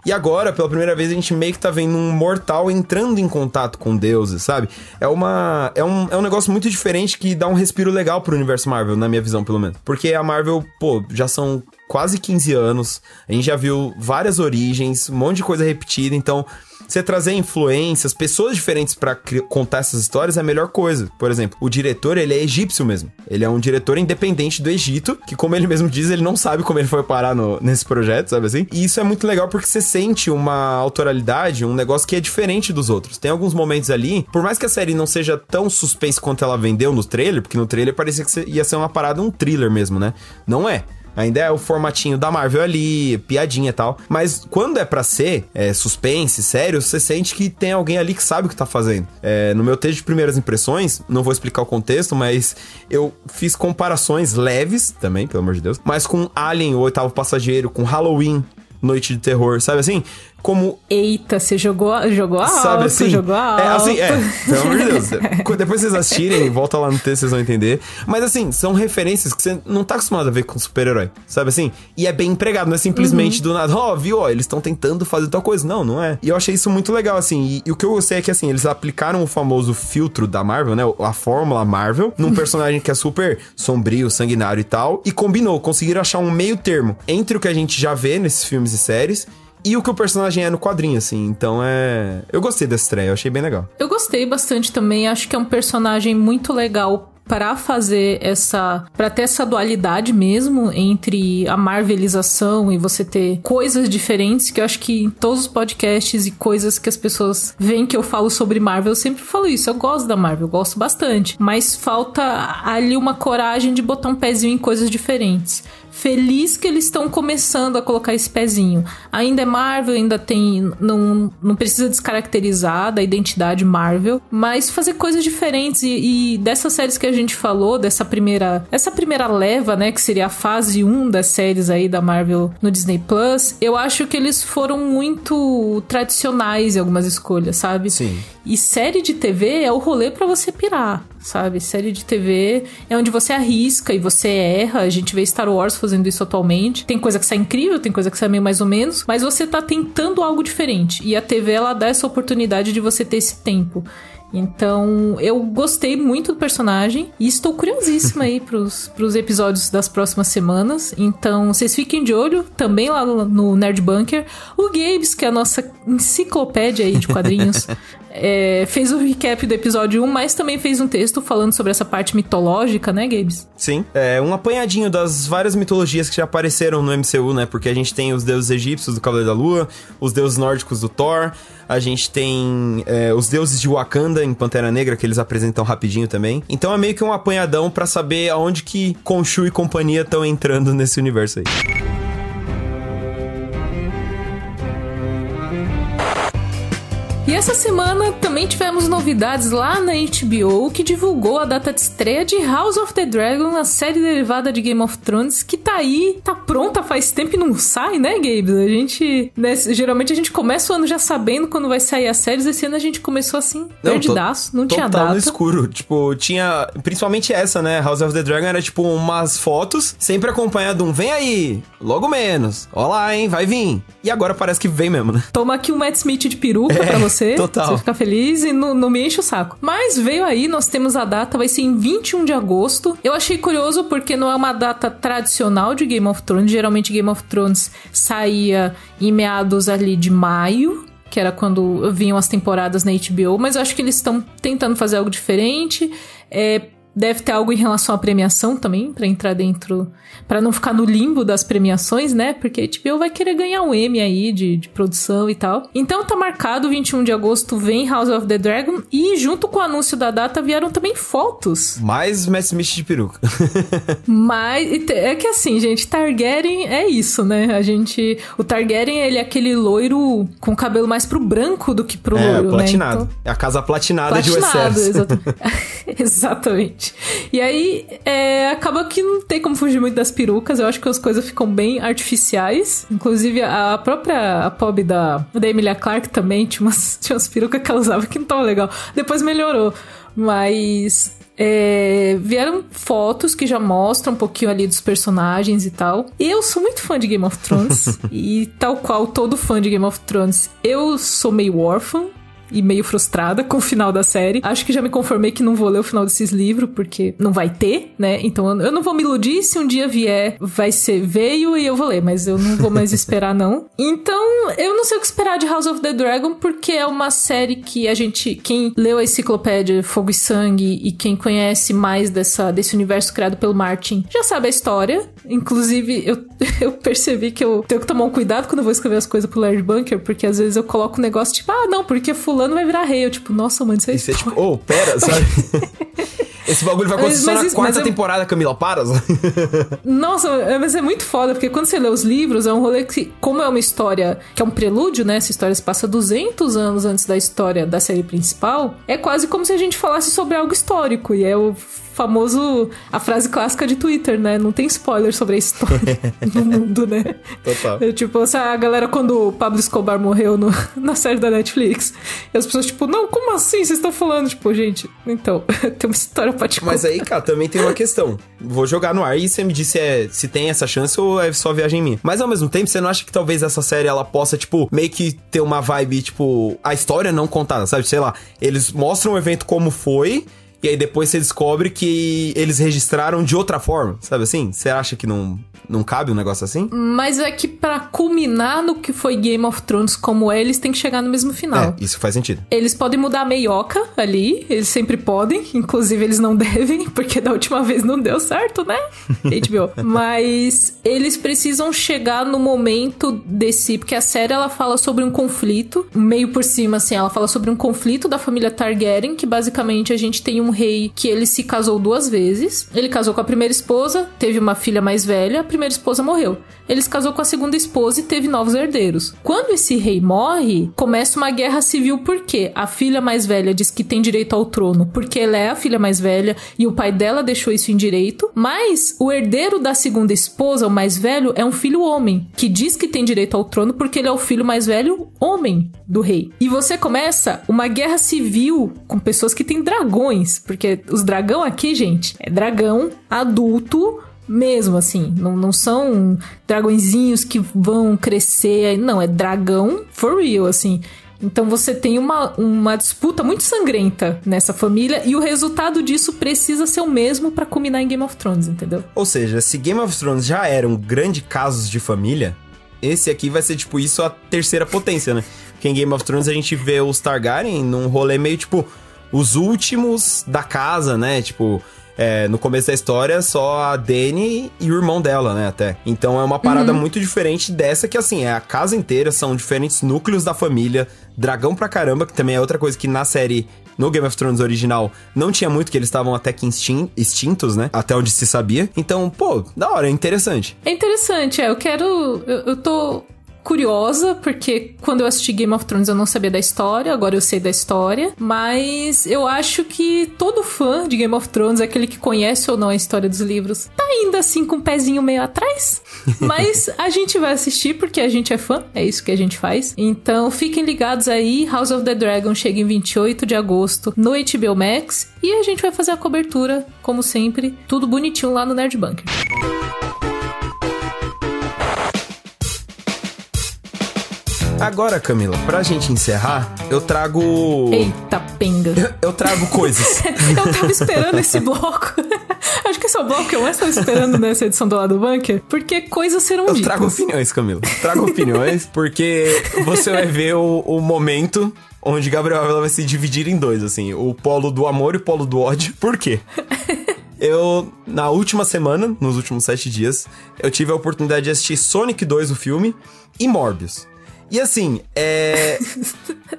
E agora, pela primeira vez, a gente meio que tá vendo um mortal entrando em contato com deuses, sabe? É uma. É um, é um negócio muito diferente que dá um respiro legal pro universo Marvel, na minha visão, pelo menos. Porque a Marvel, pô, já são quase 15 anos, a gente já viu várias origens, um monte de coisa repetida, então você trazer influências, pessoas diferentes para contar essas histórias é a melhor coisa. Por exemplo, o diretor, ele é egípcio mesmo. Ele é um diretor independente do Egito, que como ele mesmo diz, ele não sabe como ele foi parar no, nesse projeto, sabe assim? E isso é muito legal porque você sente uma autoralidade, um negócio que é diferente dos outros. Tem alguns momentos ali, por mais que a série não seja tão suspense quanto ela vendeu no trailer, porque no trailer parecia que ia ser uma parada, um thriller mesmo, né? Não é. Ainda é o formatinho da Marvel ali, piadinha e tal. Mas quando é para ser é, suspense, sério, você sente que tem alguém ali que sabe o que tá fazendo. É, no meu texto de primeiras impressões, não vou explicar o contexto, mas eu fiz comparações leves também, pelo amor de Deus, mas com Alien, o oitavo passageiro, com Halloween, Noite de Terror, sabe assim? Como. Eita, você jogou, jogou alto, Sabe assim? jogou alto. É assim, é, pelo amor de Deus. Depois vocês assistirem, volta lá no texto, vocês vão entender. Mas assim, são referências que você não tá acostumado a ver com super-herói, sabe assim? E é bem empregado, não é simplesmente Uhum. do nada, ó, viu, ó, eles estão tentando fazer tal coisa. Não, não é. E eu achei isso muito legal, assim. E, e o que eu gostei é que, assim, eles aplicaram o famoso filtro da Marvel, né? A fórmula Marvel, num personagem que é super sombrio, sanguinário e tal. E combinou, conseguiram achar um meio termo entre o que a gente já vê nesses filmes e séries e o que o personagem é no quadrinho, assim. Então é. Eu gostei dessa estreia, eu achei bem legal. Eu gostei bastante também, acho que é um personagem muito legal para fazer essa, para ter essa dualidade mesmo entre a marvelização e você ter coisas diferentes, que eu acho que em todos os podcasts e coisas que as pessoas veem que eu falo sobre Marvel, eu sempre falo isso, eu gosto da Marvel, eu gosto bastante, mas falta ali uma coragem de botar um pezinho em coisas diferentes. Feliz que eles estão começando a colocar esse pezinho. Ainda é Marvel, ainda tem. Não, não precisa descaracterizar da identidade Marvel, mas fazer coisas diferentes. E, e dessas séries que a gente falou, dessa primeira. Essa primeira leva, né? Que seria a fase 1 das séries aí da Marvel no Disney Plus, eu acho que eles foram muito tradicionais em algumas escolhas, sabe? Sim. E série de TV é o rolê pra você pirar, sabe? Série de TV é onde você arrisca e você erra. A gente vê Star Wars fazendo isso atualmente. Tem coisa que sai incrível, tem coisa que sai meio mais ou menos, mas você tá tentando algo diferente. E a TV ela dá essa oportunidade de você ter esse tempo. Então, eu gostei muito do personagem e estou curiosíssima aí pros, pros episódios das próximas semanas. Então, vocês fiquem de olho também lá no, Nerd Bunker. O Gabes, que é a nossa enciclopédia aí de quadrinhos, é, fez o recap do episódio 1, mas também fez um texto falando sobre essa parte mitológica, né, Gabes? Sim. É um apanhadinho das várias mitologias que já apareceram no MCU, né? Porque a gente tem os deuses egípcios do Cavaleiro da Lua, os deuses nórdicos do Thor, a gente tem é, os deuses de Wakanda em Pantera Negra, que eles apresentam rapidinho também. Então é meio que um apanhadão pra saber aonde que Khonshu e companhia estão entrando nesse universo aí. E essa semana também tivemos novidades lá na HBO que divulgou a data de estreia de House of the Dragon, a série derivada de Game of Thrones, que tá aí, tá pronta faz tempo e não sai, né, Gabe? A gente. né, geralmente a gente começa o ano já sabendo quando vai sair as séries. Esse ano a gente começou assim, perdidaço, não tinha data. no escuro. Tipo, tinha. Principalmente essa, né? House of the Dragon era tipo umas fotos, sempre acompanhado um vem aí, logo menos. Olá, hein? Vai vir. E agora parece que vem mesmo, né? Toma aqui um Matt Smith de peruca pra você. total. Você ficar feliz e não, não me enche o saco. Mas veio aí, nós temos a data, vai ser em 21 de agosto. Eu achei curioso porque não é uma data tradicional de Game of Thrones. Geralmente Game of Thrones saía em meados ali de maio. Que era quando vinham as temporadas na HBO, mas eu acho que eles estão tentando fazer algo diferente. É, Deve ter algo em relação à premiação também, pra entrar dentro. Pra não ficar no limbo das premiações, né? Porque a HBO vai querer ganhar um M aí de, de produção e tal. Então tá marcado, 21 de agosto vem House of the Dragon. E junto com o anúncio da data vieram também fotos. Mais Matt Smith de peruca. Mas é que assim, gente, Targaryen é isso, né? A gente. O Targaryen, ele é aquele loiro com cabelo mais pro branco do que pro é, loiro, platinado. né? Então, É a casa platinada de Platinado, Westeros. exata- exatamente. Exatamente. E aí, é, acaba que não tem como fugir muito das perucas. Eu acho que as coisas ficam bem artificiais. Inclusive, a própria a pob da, da Emilia Clarke também tinha umas, tinha umas perucas que ela usava que não tava legal. Depois melhorou. Mas é, vieram fotos que já mostram um pouquinho ali dos personagens e tal. Eu sou muito fã de Game of Thrones. e tal qual todo fã de Game of Thrones, eu sou meio órfã e meio frustrada com o final da série. Acho que já me conformei que não vou ler o final desses livros, porque não vai ter, né? Então eu não vou me iludir se um dia vier, vai ser veio e eu vou ler, mas eu não vou mais esperar, não. Então, eu não sei o que esperar de House of the Dragon, porque é uma série que a gente, quem leu a enciclopédia Fogo e Sangue e quem conhece mais dessa, desse universo criado pelo Martin, já sabe a história. Inclusive, eu, eu percebi que eu tenho que tomar um cuidado quando eu vou escrever as coisas pro Larry Bunker, porque às vezes eu coloco um negócio tipo, ah, não, porque fulano vai virar rei. Eu, tipo, nossa, mano, isso é você, spoiler. tipo, ô, pera, sabe? Esse bagulho vai Mas- acontecer só mas na isso- quarta temporada, Camila, para. Nossa, é- mas é muito foda, porque quando você lê os livros, é um rolê que, como é uma história que é um prelúdio, né? Essa história se passa 200 anos antes da história da série principal, é quase como se a gente falasse sobre algo histórico, e é o famoso, a frase clássica de Twitter, né? Não tem spoiler sobre a história no mundo, né? Total. É, tipo, se a galera, quando o Pablo Escobar morreu no- na série da Netflix, e as pessoas, tipo, não, como assim? Vocês estão falando? Tipo, gente, então, tem uma história pra te Mas aí, cara, também tem uma questão. Vou jogar no ar e você me diz se, é, se tem essa chance ou é só viagem minha. Mas ao mesmo tempo, você não acha que talvez essa série ela possa, tipo, meio que ter uma vibe, tipo, a história não contada, sabe? Sei lá, eles mostram o evento como foi. E aí depois você descobre que eles registraram de outra forma, sabe assim? Você acha que não, não cabe um negócio assim? Mas é que pra culminar no que foi Game of Thrones como é, eles têm que chegar no mesmo final. É, isso faz sentido. Eles podem mudar a meioca ali, eles sempre podem, inclusive eles não devem, porque da última vez não deu certo, né? HBO. Mas eles precisam chegar no momento desse, porque a série ela fala sobre um conflito, meio por cima assim, ela fala sobre um conflito da família Targaryen, que basicamente a gente tem um rei que ele se casou duas vezes. Ele casou com a primeira esposa, teve uma filha mais velha, a primeira esposa morreu. Ele se casou com a segunda esposa e teve novos herdeiros. Quando esse rei morre, começa uma guerra civil porque a filha mais velha diz que tem direito ao trono porque ela é a filha mais velha e o pai dela deixou isso em direito, mas o herdeiro da segunda esposa, o mais velho, é um filho homem que diz que tem direito ao trono porque ele é o filho mais velho homem do rei. E você começa uma guerra civil com pessoas que têm dragões, porque os dragão aqui, gente, é dragão adulto mesmo, assim. Não, não são dragõezinhos que vão crescer. Não, é dragão for real, assim. Então você tem uma, uma disputa muito sangrenta nessa família e o resultado disso precisa ser o mesmo pra culminar em Game of Thrones, entendeu? Ou seja, se Game of Thrones já era um grande casos de família, esse aqui vai ser, tipo, isso a terceira potência, né? Porque em Game of Thrones a gente vê os Targaryen num rolê meio, tipo, os últimos da casa, né? Tipo, é, no começo da história, só a Dany e o irmão dela, né, até. Então é uma parada muito diferente dessa que, assim, é a casa inteira, são diferentes núcleos da família, dragão pra caramba, que também é outra coisa que na série no Game of Thrones original não tinha muito, que eles estavam até que extin- extintos, né? Até onde se sabia. Então, pô, da hora, é interessante. É interessante, é. Eu quero. Eu, eu tô curiosa, porque quando eu assisti Game of Thrones eu não sabia da história, agora eu sei da história. Mas eu acho que todo fã de Game of Thrones, aquele que conhece ou não a história dos livros, tá ainda assim com o pezinho meio atrás. Mas a gente vai assistir porque a gente é fã, é isso que a gente faz. Então fiquem ligados aí, House of the Dragon chega em 28 de agosto no HBO Max. E a gente vai fazer a cobertura, como sempre, tudo bonitinho lá no Nerd Bunker. Agora, Camila, pra gente encerrar, eu trago. Eita, penga. Eu, eu trago coisas. Eu tava esperando esse bloco. Acho que esse é o bloco que eu mais tava esperando nessa edição do Lado Bunker, porque coisas serão Eu ditas. trago opiniões, Camila. Trago opiniões, porque você vai ver o, o momento onde Gabriel vai se dividir em dois, assim, o polo do amor e o polo do ódio. Por quê? Eu, na última semana, nos últimos sete dias, eu tive a oportunidade de assistir Sonic 2, o filme, e Morbius. E assim, é.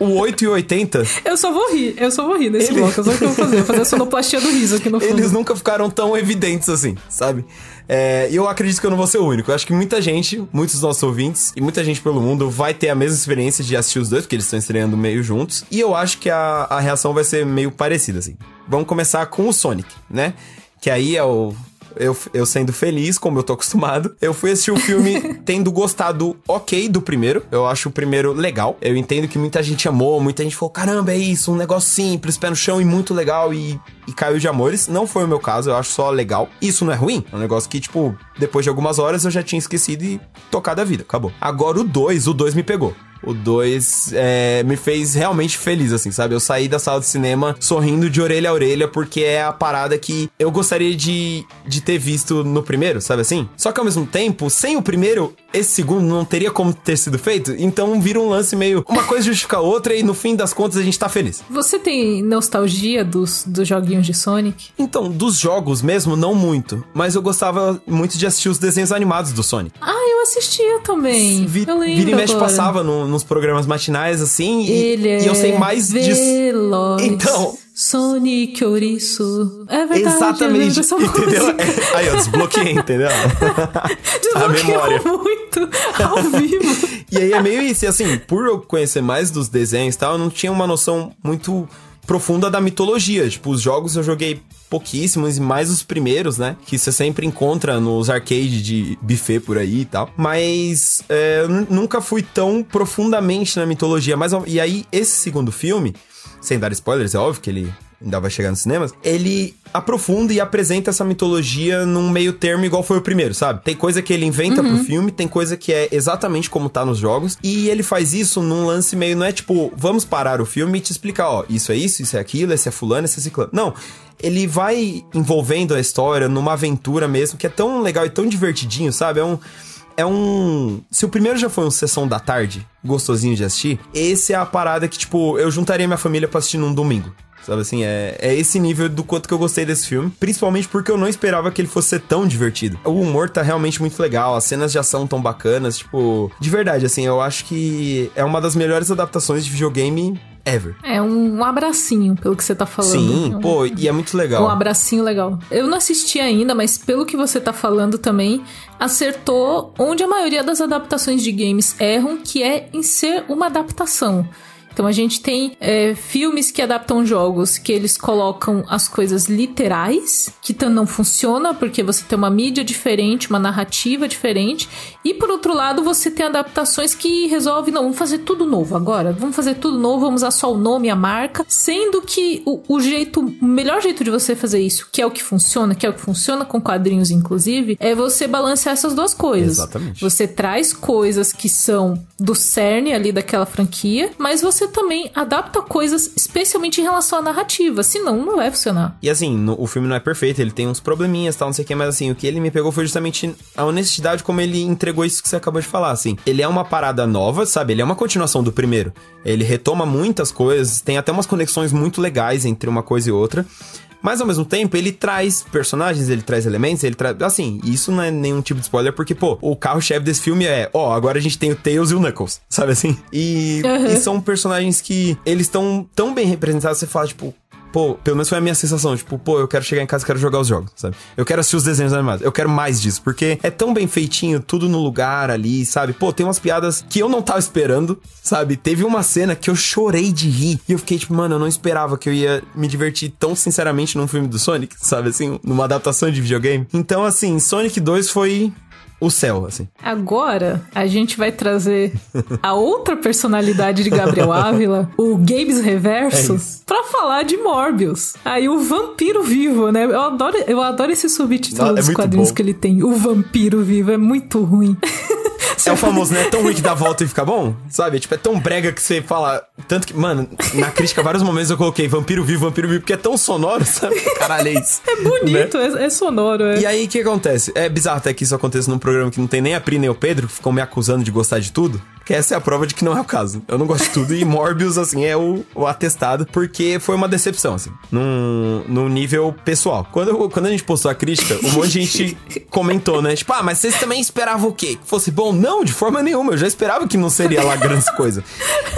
o 8 e o 80, Eu só vou rir, eu só vou rir desse Ele- bloco. Eu só o que eu vou fazer. Vou fazer a sonoplastia do riso aqui no fundo. eles nunca ficaram tão evidentes assim, sabe? É, E eu acredito que eu não vou ser o único. Eu acho que muita gente, muitos dos nossos ouvintes e muita gente pelo mundo vai ter a mesma experiência de assistir os dois, porque eles estão estreando meio juntos. E eu acho que a, a reação vai ser meio parecida, assim. Vamos começar com o Sonic, né? Que aí é o. Eu, eu sendo feliz, como eu tô acostumado, eu fui assistir o filme tendo gostado ok do primeiro. Eu acho o primeiro legal. Eu entendo que muita gente amou, muita gente falou: caramba, é isso, um negócio simples, pé no chão e muito legal e, e caiu de amores. Não foi o meu caso, eu acho só legal. Isso não é ruim, é um negócio que, tipo, depois de algumas horas eu já tinha esquecido e tocado a vida, acabou. Agora o 2, o 2 me pegou. O 2 me fez realmente feliz, assim, sabe? Eu saí da sala de cinema sorrindo de orelha a orelha, porque é a parada que eu gostaria de, de ter visto no primeiro, sabe assim? Só que ao mesmo tempo, sem o primeiro, esse segundo não teria como ter sido feito. Então vira um lance meio. Uma coisa justifica a outra e no fim das contas a gente tá feliz. Você tem nostalgia dos, dos joguinhos de Sonic? Então, dos jogos mesmo, não muito. Mas eu gostava muito de assistir os desenhos animados do Sonic. Ah, eu assistia também. Vi, eu lembro vira e mexe agora. passava no- nos programas matinais, assim, e, é e eu sei mais disso. veloz. Então- Sonic Ouriço. É verdade, Exatamente, entendeu? É, aí, eu desbloqueei, entendeu? a memória. Desbloqueou muito ao vivo. E aí é meio isso, e assim, por eu conhecer mais dos desenhos e tal, eu não tinha uma noção muito profunda da mitologia. Tipo, os jogos eu joguei pouquíssimos, e mais os primeiros, né? Que você sempre encontra nos arcades de buffet por aí e tal. Mas é, nunca fui tão profundamente na mitologia. Mas, e aí, esse segundo filme, sem dar spoilers, é óbvio que ele ainda vai chegar nos cinemas, ele aprofunda e apresenta essa mitologia num meio termo igual foi o primeiro, sabe? Tem coisa que ele inventa pro filme, tem coisa que é exatamente como tá nos jogos, e ele faz isso num lance meio, não é tipo, vamos parar o filme e te explicar, ó, isso é isso, isso é aquilo, esse é fulano, esse é ciclano. Não, ele vai envolvendo a história numa aventura mesmo, que é tão legal e tão divertidinho, sabe? É um... É um. Se o primeiro já foi um sessão da tarde, gostosinho de assistir, esse é a parada que, tipo, eu juntaria minha família pra assistir num domingo. Sabe assim, é, é esse nível do quanto que eu gostei desse filme. Principalmente porque eu não esperava que ele fosse ser tão divertido. O humor tá realmente muito legal, as cenas de ação tão bacanas, tipo. De verdade, assim, eu acho que é uma das melhores adaptações de videogame ever. É um abracinho, pelo que você tá falando. Sim, um, pô, e é muito legal. Um abracinho legal. Eu não assisti ainda, mas pelo que você tá falando também, acertou onde a maioria das adaptações de games erram, que é em ser uma adaptação. Então a gente tem é, filmes que adaptam jogos que eles colocam as coisas literais, que não funciona porque você tem uma mídia diferente, uma narrativa diferente. E por outro lado, você tem adaptações que resolvem, não, vamos fazer tudo novo agora. Vamos fazer tudo novo, vamos usar só o nome e a marca. Sendo que o, o jeito, o melhor jeito de você fazer isso, que é o que funciona, que é o que funciona com quadrinhos, inclusive, é você balancear essas duas coisas. Exatamente. Você traz coisas que são do cerne ali daquela franquia, mas você também adapta coisas especialmente em relação à narrativa, senão não vai funcionar. E assim, no- o filme não é perfeito, ele tem uns probleminhas, tal, não sei o que, mas assim, o que ele me pegou foi justamente a honestidade como ele entregou isso que você acabou de falar, assim. Ele é uma parada nova, sabe? Ele é uma continuação do primeiro. Ele retoma muitas coisas, tem até umas conexões muito legais entre uma coisa e outra. Mas ao mesmo tempo, ele traz personagens, ele traz elementos, ele traz. Assim, isso não é nenhum tipo de spoiler, porque, pô, o carro-chefe desse filme é, ó, agora a gente tem o Tails e o Knuckles, sabe assim? E, Uhum. e são personagens que eles estão tão bem representados, você fala, tipo, Pô, pelo menos foi a minha sensação, tipo, pô, eu quero chegar em casa quero jogar os jogos, sabe? Eu quero assistir os desenhos animados, eu quero mais disso, porque é tão bem feitinho, tudo no lugar ali, sabe? Pô, tem umas piadas que eu não tava esperando, sabe? Teve uma cena que eu chorei de rir e eu fiquei tipo, mano, eu não esperava que eu ia me divertir tão sinceramente num filme do Sonic, sabe? Assim, numa adaptação de videogame. Então, assim, Sonic 2 foi o céu, assim. Agora, a gente vai trazer a outra personalidade de Gabriel Ávila, o Games Reverso, É isso. pra falar de Morbius. Aí o vampiro vivo, né? Eu adoro, eu adoro esse subtítulo Ah, é dos muito quadrinhos bom. que ele tem. O vampiro vivo é muito ruim. É o famoso, né? É tão ruim que dá volta e fica bom, sabe? Tipo, é tão brega que você fala. Tanto que, mano, na crítica, vários momentos eu coloquei vampiro vivo, vampiro vivo, porque é tão sonoro, sabe? Caralho, é isso. É bonito, é, é sonoro. É. E aí, o que acontece? É bizarro até que isso aconteça num programa que não tem nem a Pri nem o Pedro, que ficam me acusando de gostar de tudo. Essa é a prova de que não é o caso. Eu não gosto de tudo e Morbius, assim, é o, o atestado, porque foi uma decepção, assim, num, num nível pessoal. Quando, eu- quando a gente postou a crítica, um monte de gente comentou, né? Tipo, ah, mas vocês também esperavam o quê? Que fosse bom? Não, de forma nenhuma. Eu já esperava que não seria lá grande coisa.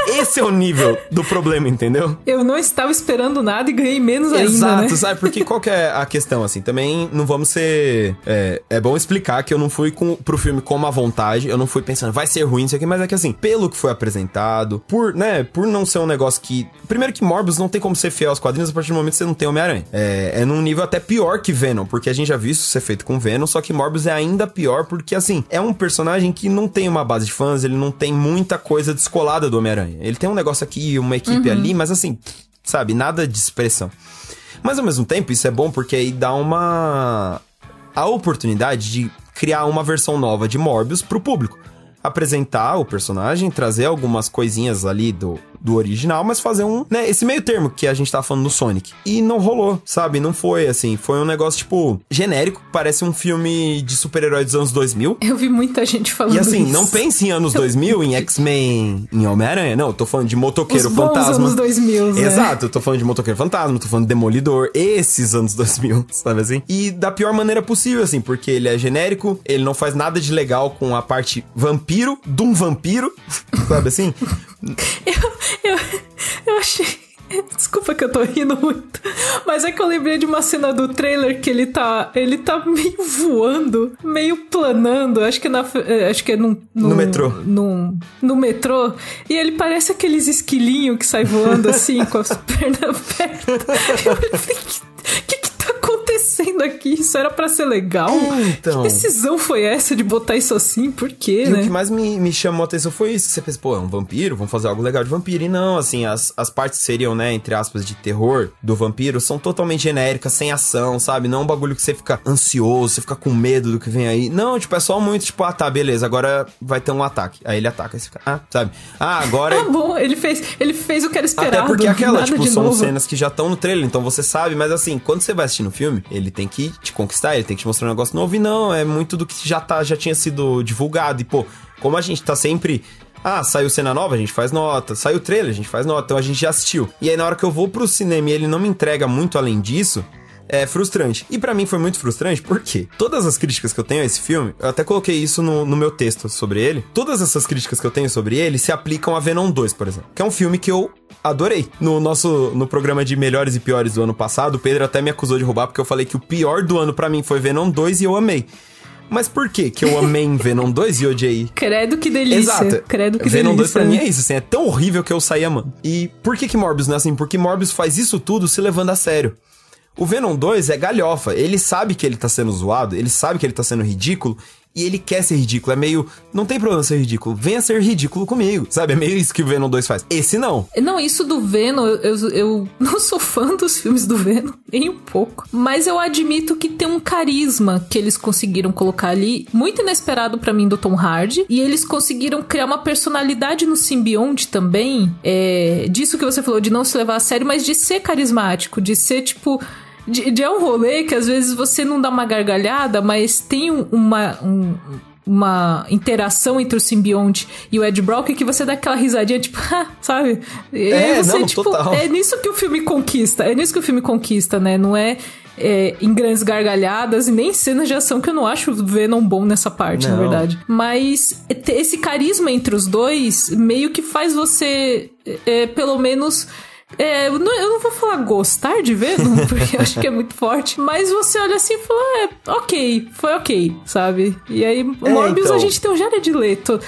Esse é o nível do problema, entendeu? Eu não estava esperando nada e ganhei menos ainda, Exato, né? sabe? Porque qual que é a questão, assim? Também não vamos ser... É, é bom explicar que eu não fui com, pro filme com uma vontade, eu não fui pensando, vai ser ruim isso aqui, mas é que assim, pelo que foi apresentado, por, né, por não ser um negócio que... Primeiro que Morbius não tem como ser fiel aos quadrinhos a partir do momento que você não tem Homem-Aranha. É, é num nível até pior que Venom, porque a gente já viu isso ser feito com Venom, só que Morbius é ainda pior porque, assim, é um personagem que não tem uma base de fãs, ele não tem muita coisa descolada do Homem-Aranha. Ele tem um negócio aqui, uma equipe ali, mas assim, sabe, nada de expressão. Mas ao mesmo tempo, isso é bom porque aí dá uma. a oportunidade de criar uma versão nova de Morbius pro público. Apresentar o personagem, trazer algumas coisinhas ali do, do original, mas fazer um. né, esse meio termo que a gente tá falando no Sonic. E não rolou, sabe? Não foi assim. Foi um negócio, tipo, genérico. Parece um filme de super-herói dos anos 2000. Eu vi muita gente falando E assim, isso. não pense em anos 2000, em X-Men, em Homem-Aranha. Não, eu tô falando de Motoqueiro Os bons Fantasma. anos 2000, né? Exato, eu tô falando de Motoqueiro Fantasma, tô falando de Demolidor, esses anos 2000, sabe assim? E da pior maneira possível, assim, porque ele é genérico, ele não faz nada de legal com a parte vampiro, de um vampiro, sabe assim? Eu, eu, eu achei. Desculpa que eu tô rindo muito. Mas é que eu lembrei de uma cena do trailer que ele tá. Ele tá meio voando, meio planando. Acho que na. eh, Acho que é num. num- No metrô. Num, no metrô. E ele parece aqueles esquilinhos que sai voando assim, com as pernas perto. Eu falei, o que, que tá acontecendo aqui? Isso era pra ser legal? Então. Que decisão foi essa de botar isso assim? Por quê, E né? o que mais me, me chamou a atenção foi isso. Você pensa, pô, é um vampiro, vamos fazer algo legal de vampiro. E não, assim, as, as partes seriam, né, entre aspas, de terror do vampiro são totalmente genéricas, sem ação, sabe? Não é um bagulho que você fica ansioso, você fica com medo do que vem aí. Não, tipo, é só muito, tipo, ah, tá, beleza, agora vai ter um ataque. Aí ele ataca, você fica, ah, sabe? Ah, agora... Tá bom, ele fez, ele fez o que era esperado. Até porque é aquela, tipo, são novo. cenas que já estão no trailer, então você sabe, mas assim, quando você vai assistir no filme, ele tem que te conquistar, ele tem que te mostrar um negócio novo, e não, é muito do que já, tá, já tinha sido divulgado, e pô, como a gente tá sempre. Ah, saiu cena nova, a gente faz nota. Saiu trailer, a gente faz nota. Então a gente já assistiu. E aí na hora que eu vou pro cinema e ele não me entrega muito além disso, é frustrante. E pra mim foi muito frustrante porque todas as críticas que eu tenho a esse filme, eu até coloquei isso no, no meu texto sobre ele. Todas essas críticas que eu tenho sobre ele se aplicam a Venom 2, por exemplo. Que é um filme que eu adorei. No nosso no programa de melhores e piores do ano passado, o Pedro até me acusou de roubar porque eu falei que o pior do ano pra mim foi Venom 2 e eu amei. Mas por que que eu amei em Venom 2 e odiei Credo que delícia. Exato. Credo que Venom 2 delícia. pra mim é isso, assim, é tão horrível que eu saí amando. E por que que Morbius não é assim? Porque Morbius faz isso tudo se levando a sério. O Venom 2 é galhofa, ele sabe que ele tá sendo zoado, ele sabe que ele tá sendo ridículo, e ele quer ser ridículo. É meio, não tem problema ser ridículo, venha ser ridículo comigo, sabe? É meio isso que o Venom 2 faz. Esse não. Não, isso do Venom, eu, eu, não sou fã dos filmes do Venom, nem um pouco. Mas eu admito que tem um carisma que eles conseguiram colocar ali, muito inesperado pra mim do Tom Hardy. E eles conseguiram criar uma personalidade no simbionte também. É, disso que você falou, de não se levar a sério, mas de ser carismático, de ser tipo. De, de é um rolê que às vezes você não dá uma gargalhada, mas tem um- uma. um- uma interação entre o simbionte e o Ed Brock que você dá aquela risadinha, tipo, "Ha", sabe? E É, você, não, tipo, total. é nisso que o filme conquista. É nisso que o filme conquista, né? Não é, é, em grandes gargalhadas e nem cenas de ação, que eu não acho o Venom bom nessa parte, na Não. verdade. Mas esse carisma entre os dois meio que faz você, é, pelo menos. É, eu, não, eu não vou falar gostar de Venom, porque eu acho que é muito forte. Mas você olha assim e fala, é, ok, foi ok, sabe? E aí, Morbius, então. a gente tem o Jared Leto.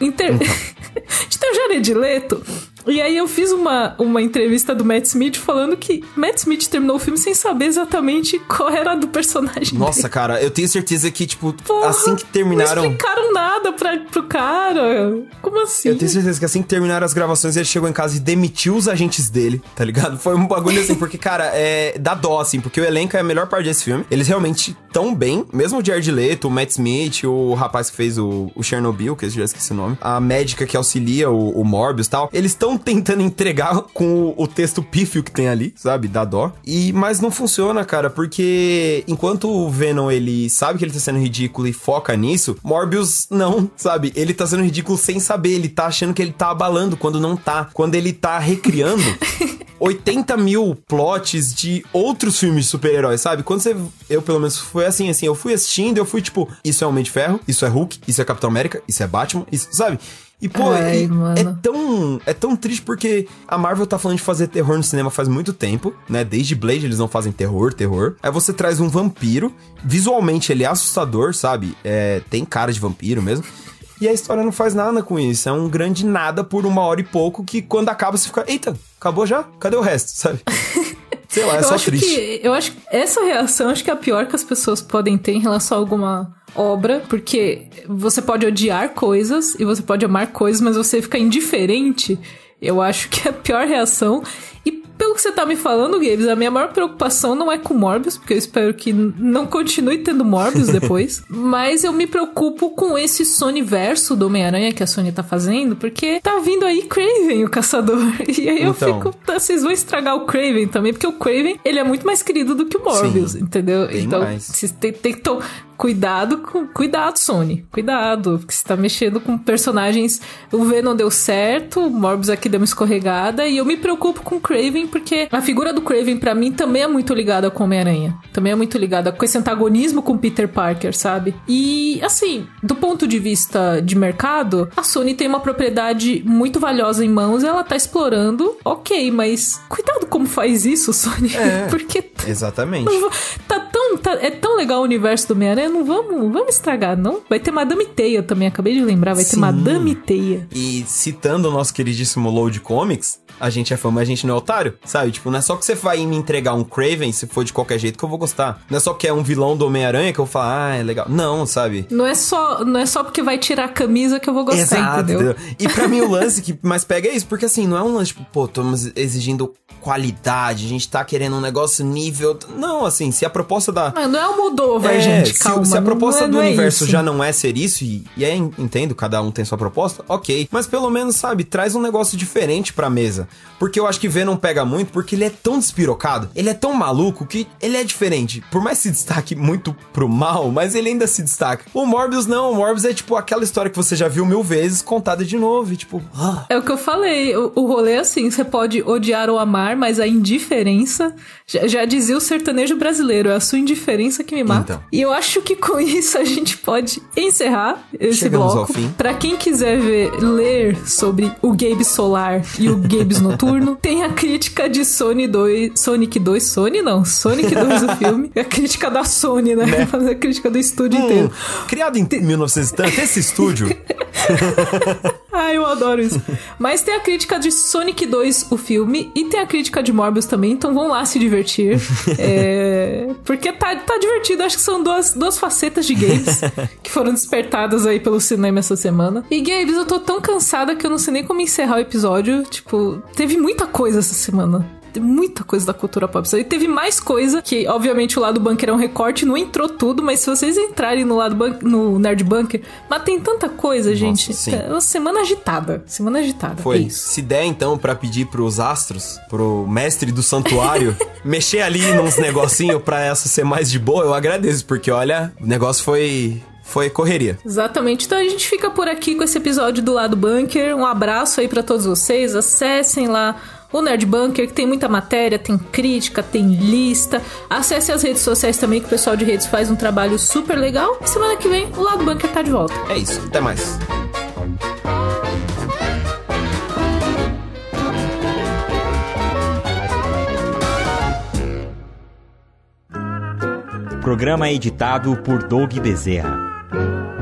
Inter... a gente tem o Jared Leto. E aí eu fiz uma, uma entrevista do Matt Smith falando que Matt Smith terminou o filme sem saber exatamente qual era a do personagem Nossa, dele. cara, eu tenho certeza que, tipo, Porra, assim que terminaram. Não explicaram nada pra, pro cara. Como assim? Eu tenho certeza que assim que terminaram as gravações, ele chegou em casa e demitiu os agentes dele, tá ligado? Foi um bagulho assim, porque, cara, é. dá dó, assim, porque o elenco é a melhor parte desse filme. Eles realmente tão bem, mesmo o Jared Leto, o Matt Smith, o rapaz que fez o, o Chernobyl, que eu já esqueci o nome, a médica que auxilia o, o Morbius e tal, eles tão tentando entregar com o, o texto pífio que tem ali, sabe? Da dó. E, mas não funciona, cara, porque enquanto o Venom, ele sabe que ele tá sendo ridículo e foca nisso, Morbius não, sabe? Ele tá sendo ridículo sem saber, ele tá achando que ele tá abalando quando não tá. Quando ele tá recriando 80 mil plots de outros filmes de super-heróis, sabe? Quando você. Eu, pelo menos, foi assim, assim. Eu fui assistindo, eu fui tipo, isso é Homem de Ferro, isso é Hulk, isso é Capitão América, isso é Batman, isso, sabe? E, pô, Ai, e- é tão. É tão triste porque a Marvel tá falando de fazer terror no cinema faz muito tempo, né? Desde Blade eles não fazem terror, terror. Aí você traz um vampiro, visualmente ele é assustador, sabe? É, tem cara de vampiro mesmo. E a história não faz nada com isso. É um grande nada por uma hora e pouco que quando acaba você fica, eita, acabou já? Cadê o resto, sabe? Sei lá, é eu só acho triste. que eu acho que essa reação acho que é a pior que as pessoas podem ter em relação a alguma obra, porque você pode odiar coisas e você pode amar coisas, mas você fica indiferente. Eu acho que é a pior reação. Pelo que você tá me falando, Gabes, a minha maior preocupação não é com Morbius, porque eu espero que não continue tendo Morbius depois. mas eu me preocupo com esse Sony verso do Homem-Aranha que a Sony tá fazendo, porque tá vindo aí Craven, o caçador. E aí eu Então. fico tá, vocês vão estragar o Craven também, porque o Craven, ele é muito mais querido do que o Morbius, Sim, entendeu? então, mais. vocês tem, tem cuidado com cuidado, Sony. Cuidado, porque você tá mexendo com personagens. O Venom deu certo, o Morbius aqui deu uma escorregada e eu me preocupo com o Craven porque a figura do Craven pra mim também é muito ligada com o Homem-Aranha. Também é muito ligada com esse antagonismo com o Peter Parker, sabe? E assim, do ponto de vista de mercado, a Sony tem uma propriedade muito valiosa em mãos e ela tá explorando. OK, mas cuidado como faz isso, Sony, É. porque Exatamente. não Tá tão, tá- é tão legal o universo do Homem-Aranha, não vamos, vamos estragar, não? Vai ter Madame Teia também, acabei de lembrar, vai ter Sim. Madame Teia. E citando o nosso queridíssimo Load Comics, a gente é fã, mas a gente não é otário, sabe? Tipo, não é só que você vai me entregar um Craven, se for de qualquer jeito, que eu vou gostar. Não é só que é um vilão do Homem-Aranha que eu vou falar, ah, é legal. Não, sabe? Não é só, não é só porque vai tirar a camisa que eu vou gostar, entendeu? E pra mim o lance que mais pega é isso, porque assim, não é um lance tipo, pô, estamos exigindo qualidade, a gente tá querendo um negócio nível. Não, assim, se a proposta da. Ah, não é o Moldova, É, gente, se, calma. se a não- proposta não é- do não é universo já não é ser isso, e, e é, entendo, cada um tem sua proposta, ok. Mas pelo menos, sabe, traz um negócio diferente pra mesa. Porque eu acho que Venom pega muito porque ele é tão despirocado, ele é tão maluco que ele é diferente. Por mais que se destaque muito pro mal, mas ele ainda se destaca. O Morbius não, o Morbius é tipo aquela história que você já viu mil vezes contada de novo. E tipo, ah, É o que eu falei, o, o rolê é assim, você pode odiar ou amar, mas a indiferença, já, já dizia o sertanejo brasileiro, é a sua indiferença que me mata. Então. E eu acho que com isso a gente pode encerrar esse Chegamos bloco. Pra quem quiser ver, ler sobre o Gabe Solar e o Noturno, tem a crítica de Sony 2, Sonic 2, Sony não, Sonic 2 o filme, é a crítica da Sony, né? Fazer a crítica do estúdio inteiro. hum, criado em 1900 e tanto, esse estúdio. Ai, eu adoro isso. Mas tem a crítica de Sonic 2, o filme, e tem a crítica de Morbius também, então vão lá se divertir. É, Porque tá, tá divertido, acho que são duas, duas facetas de games que foram despertadas aí pelo cinema essa semana. E Gabes, eu tô tão cansada que eu não sei nem como encerrar o episódio. Tipo, teve muita coisa essa semana. Tem muita coisa da cultura pop. E teve mais coisa que, obviamente, o lado bunker é um recorte, não entrou tudo, mas se vocês entrarem no lado bun- no Nerd Bunker, mas tem tanta coisa, gente. sim. É uma semana agitada. Semana agitada. Foi. É isso. Se der, então, pra pedir pros astros, pro mestre do santuário, mexer ali nos negocinho pra essa ser mais de boa, eu agradeço, porque olha, o negócio foi. Foi correria. Exatamente. Então a gente fica por aqui com esse episódio do lado bunker. Um abraço aí pra todos vocês. Acessem lá o Nerd Bunker, que tem muita matéria, tem crítica, tem lista. Acesse as redes sociais também, que o pessoal de redes faz um trabalho super legal. E semana que vem o lado bunker tá de volta. É isso. Até mais. Programa editado por Doug Bezerra. Thank.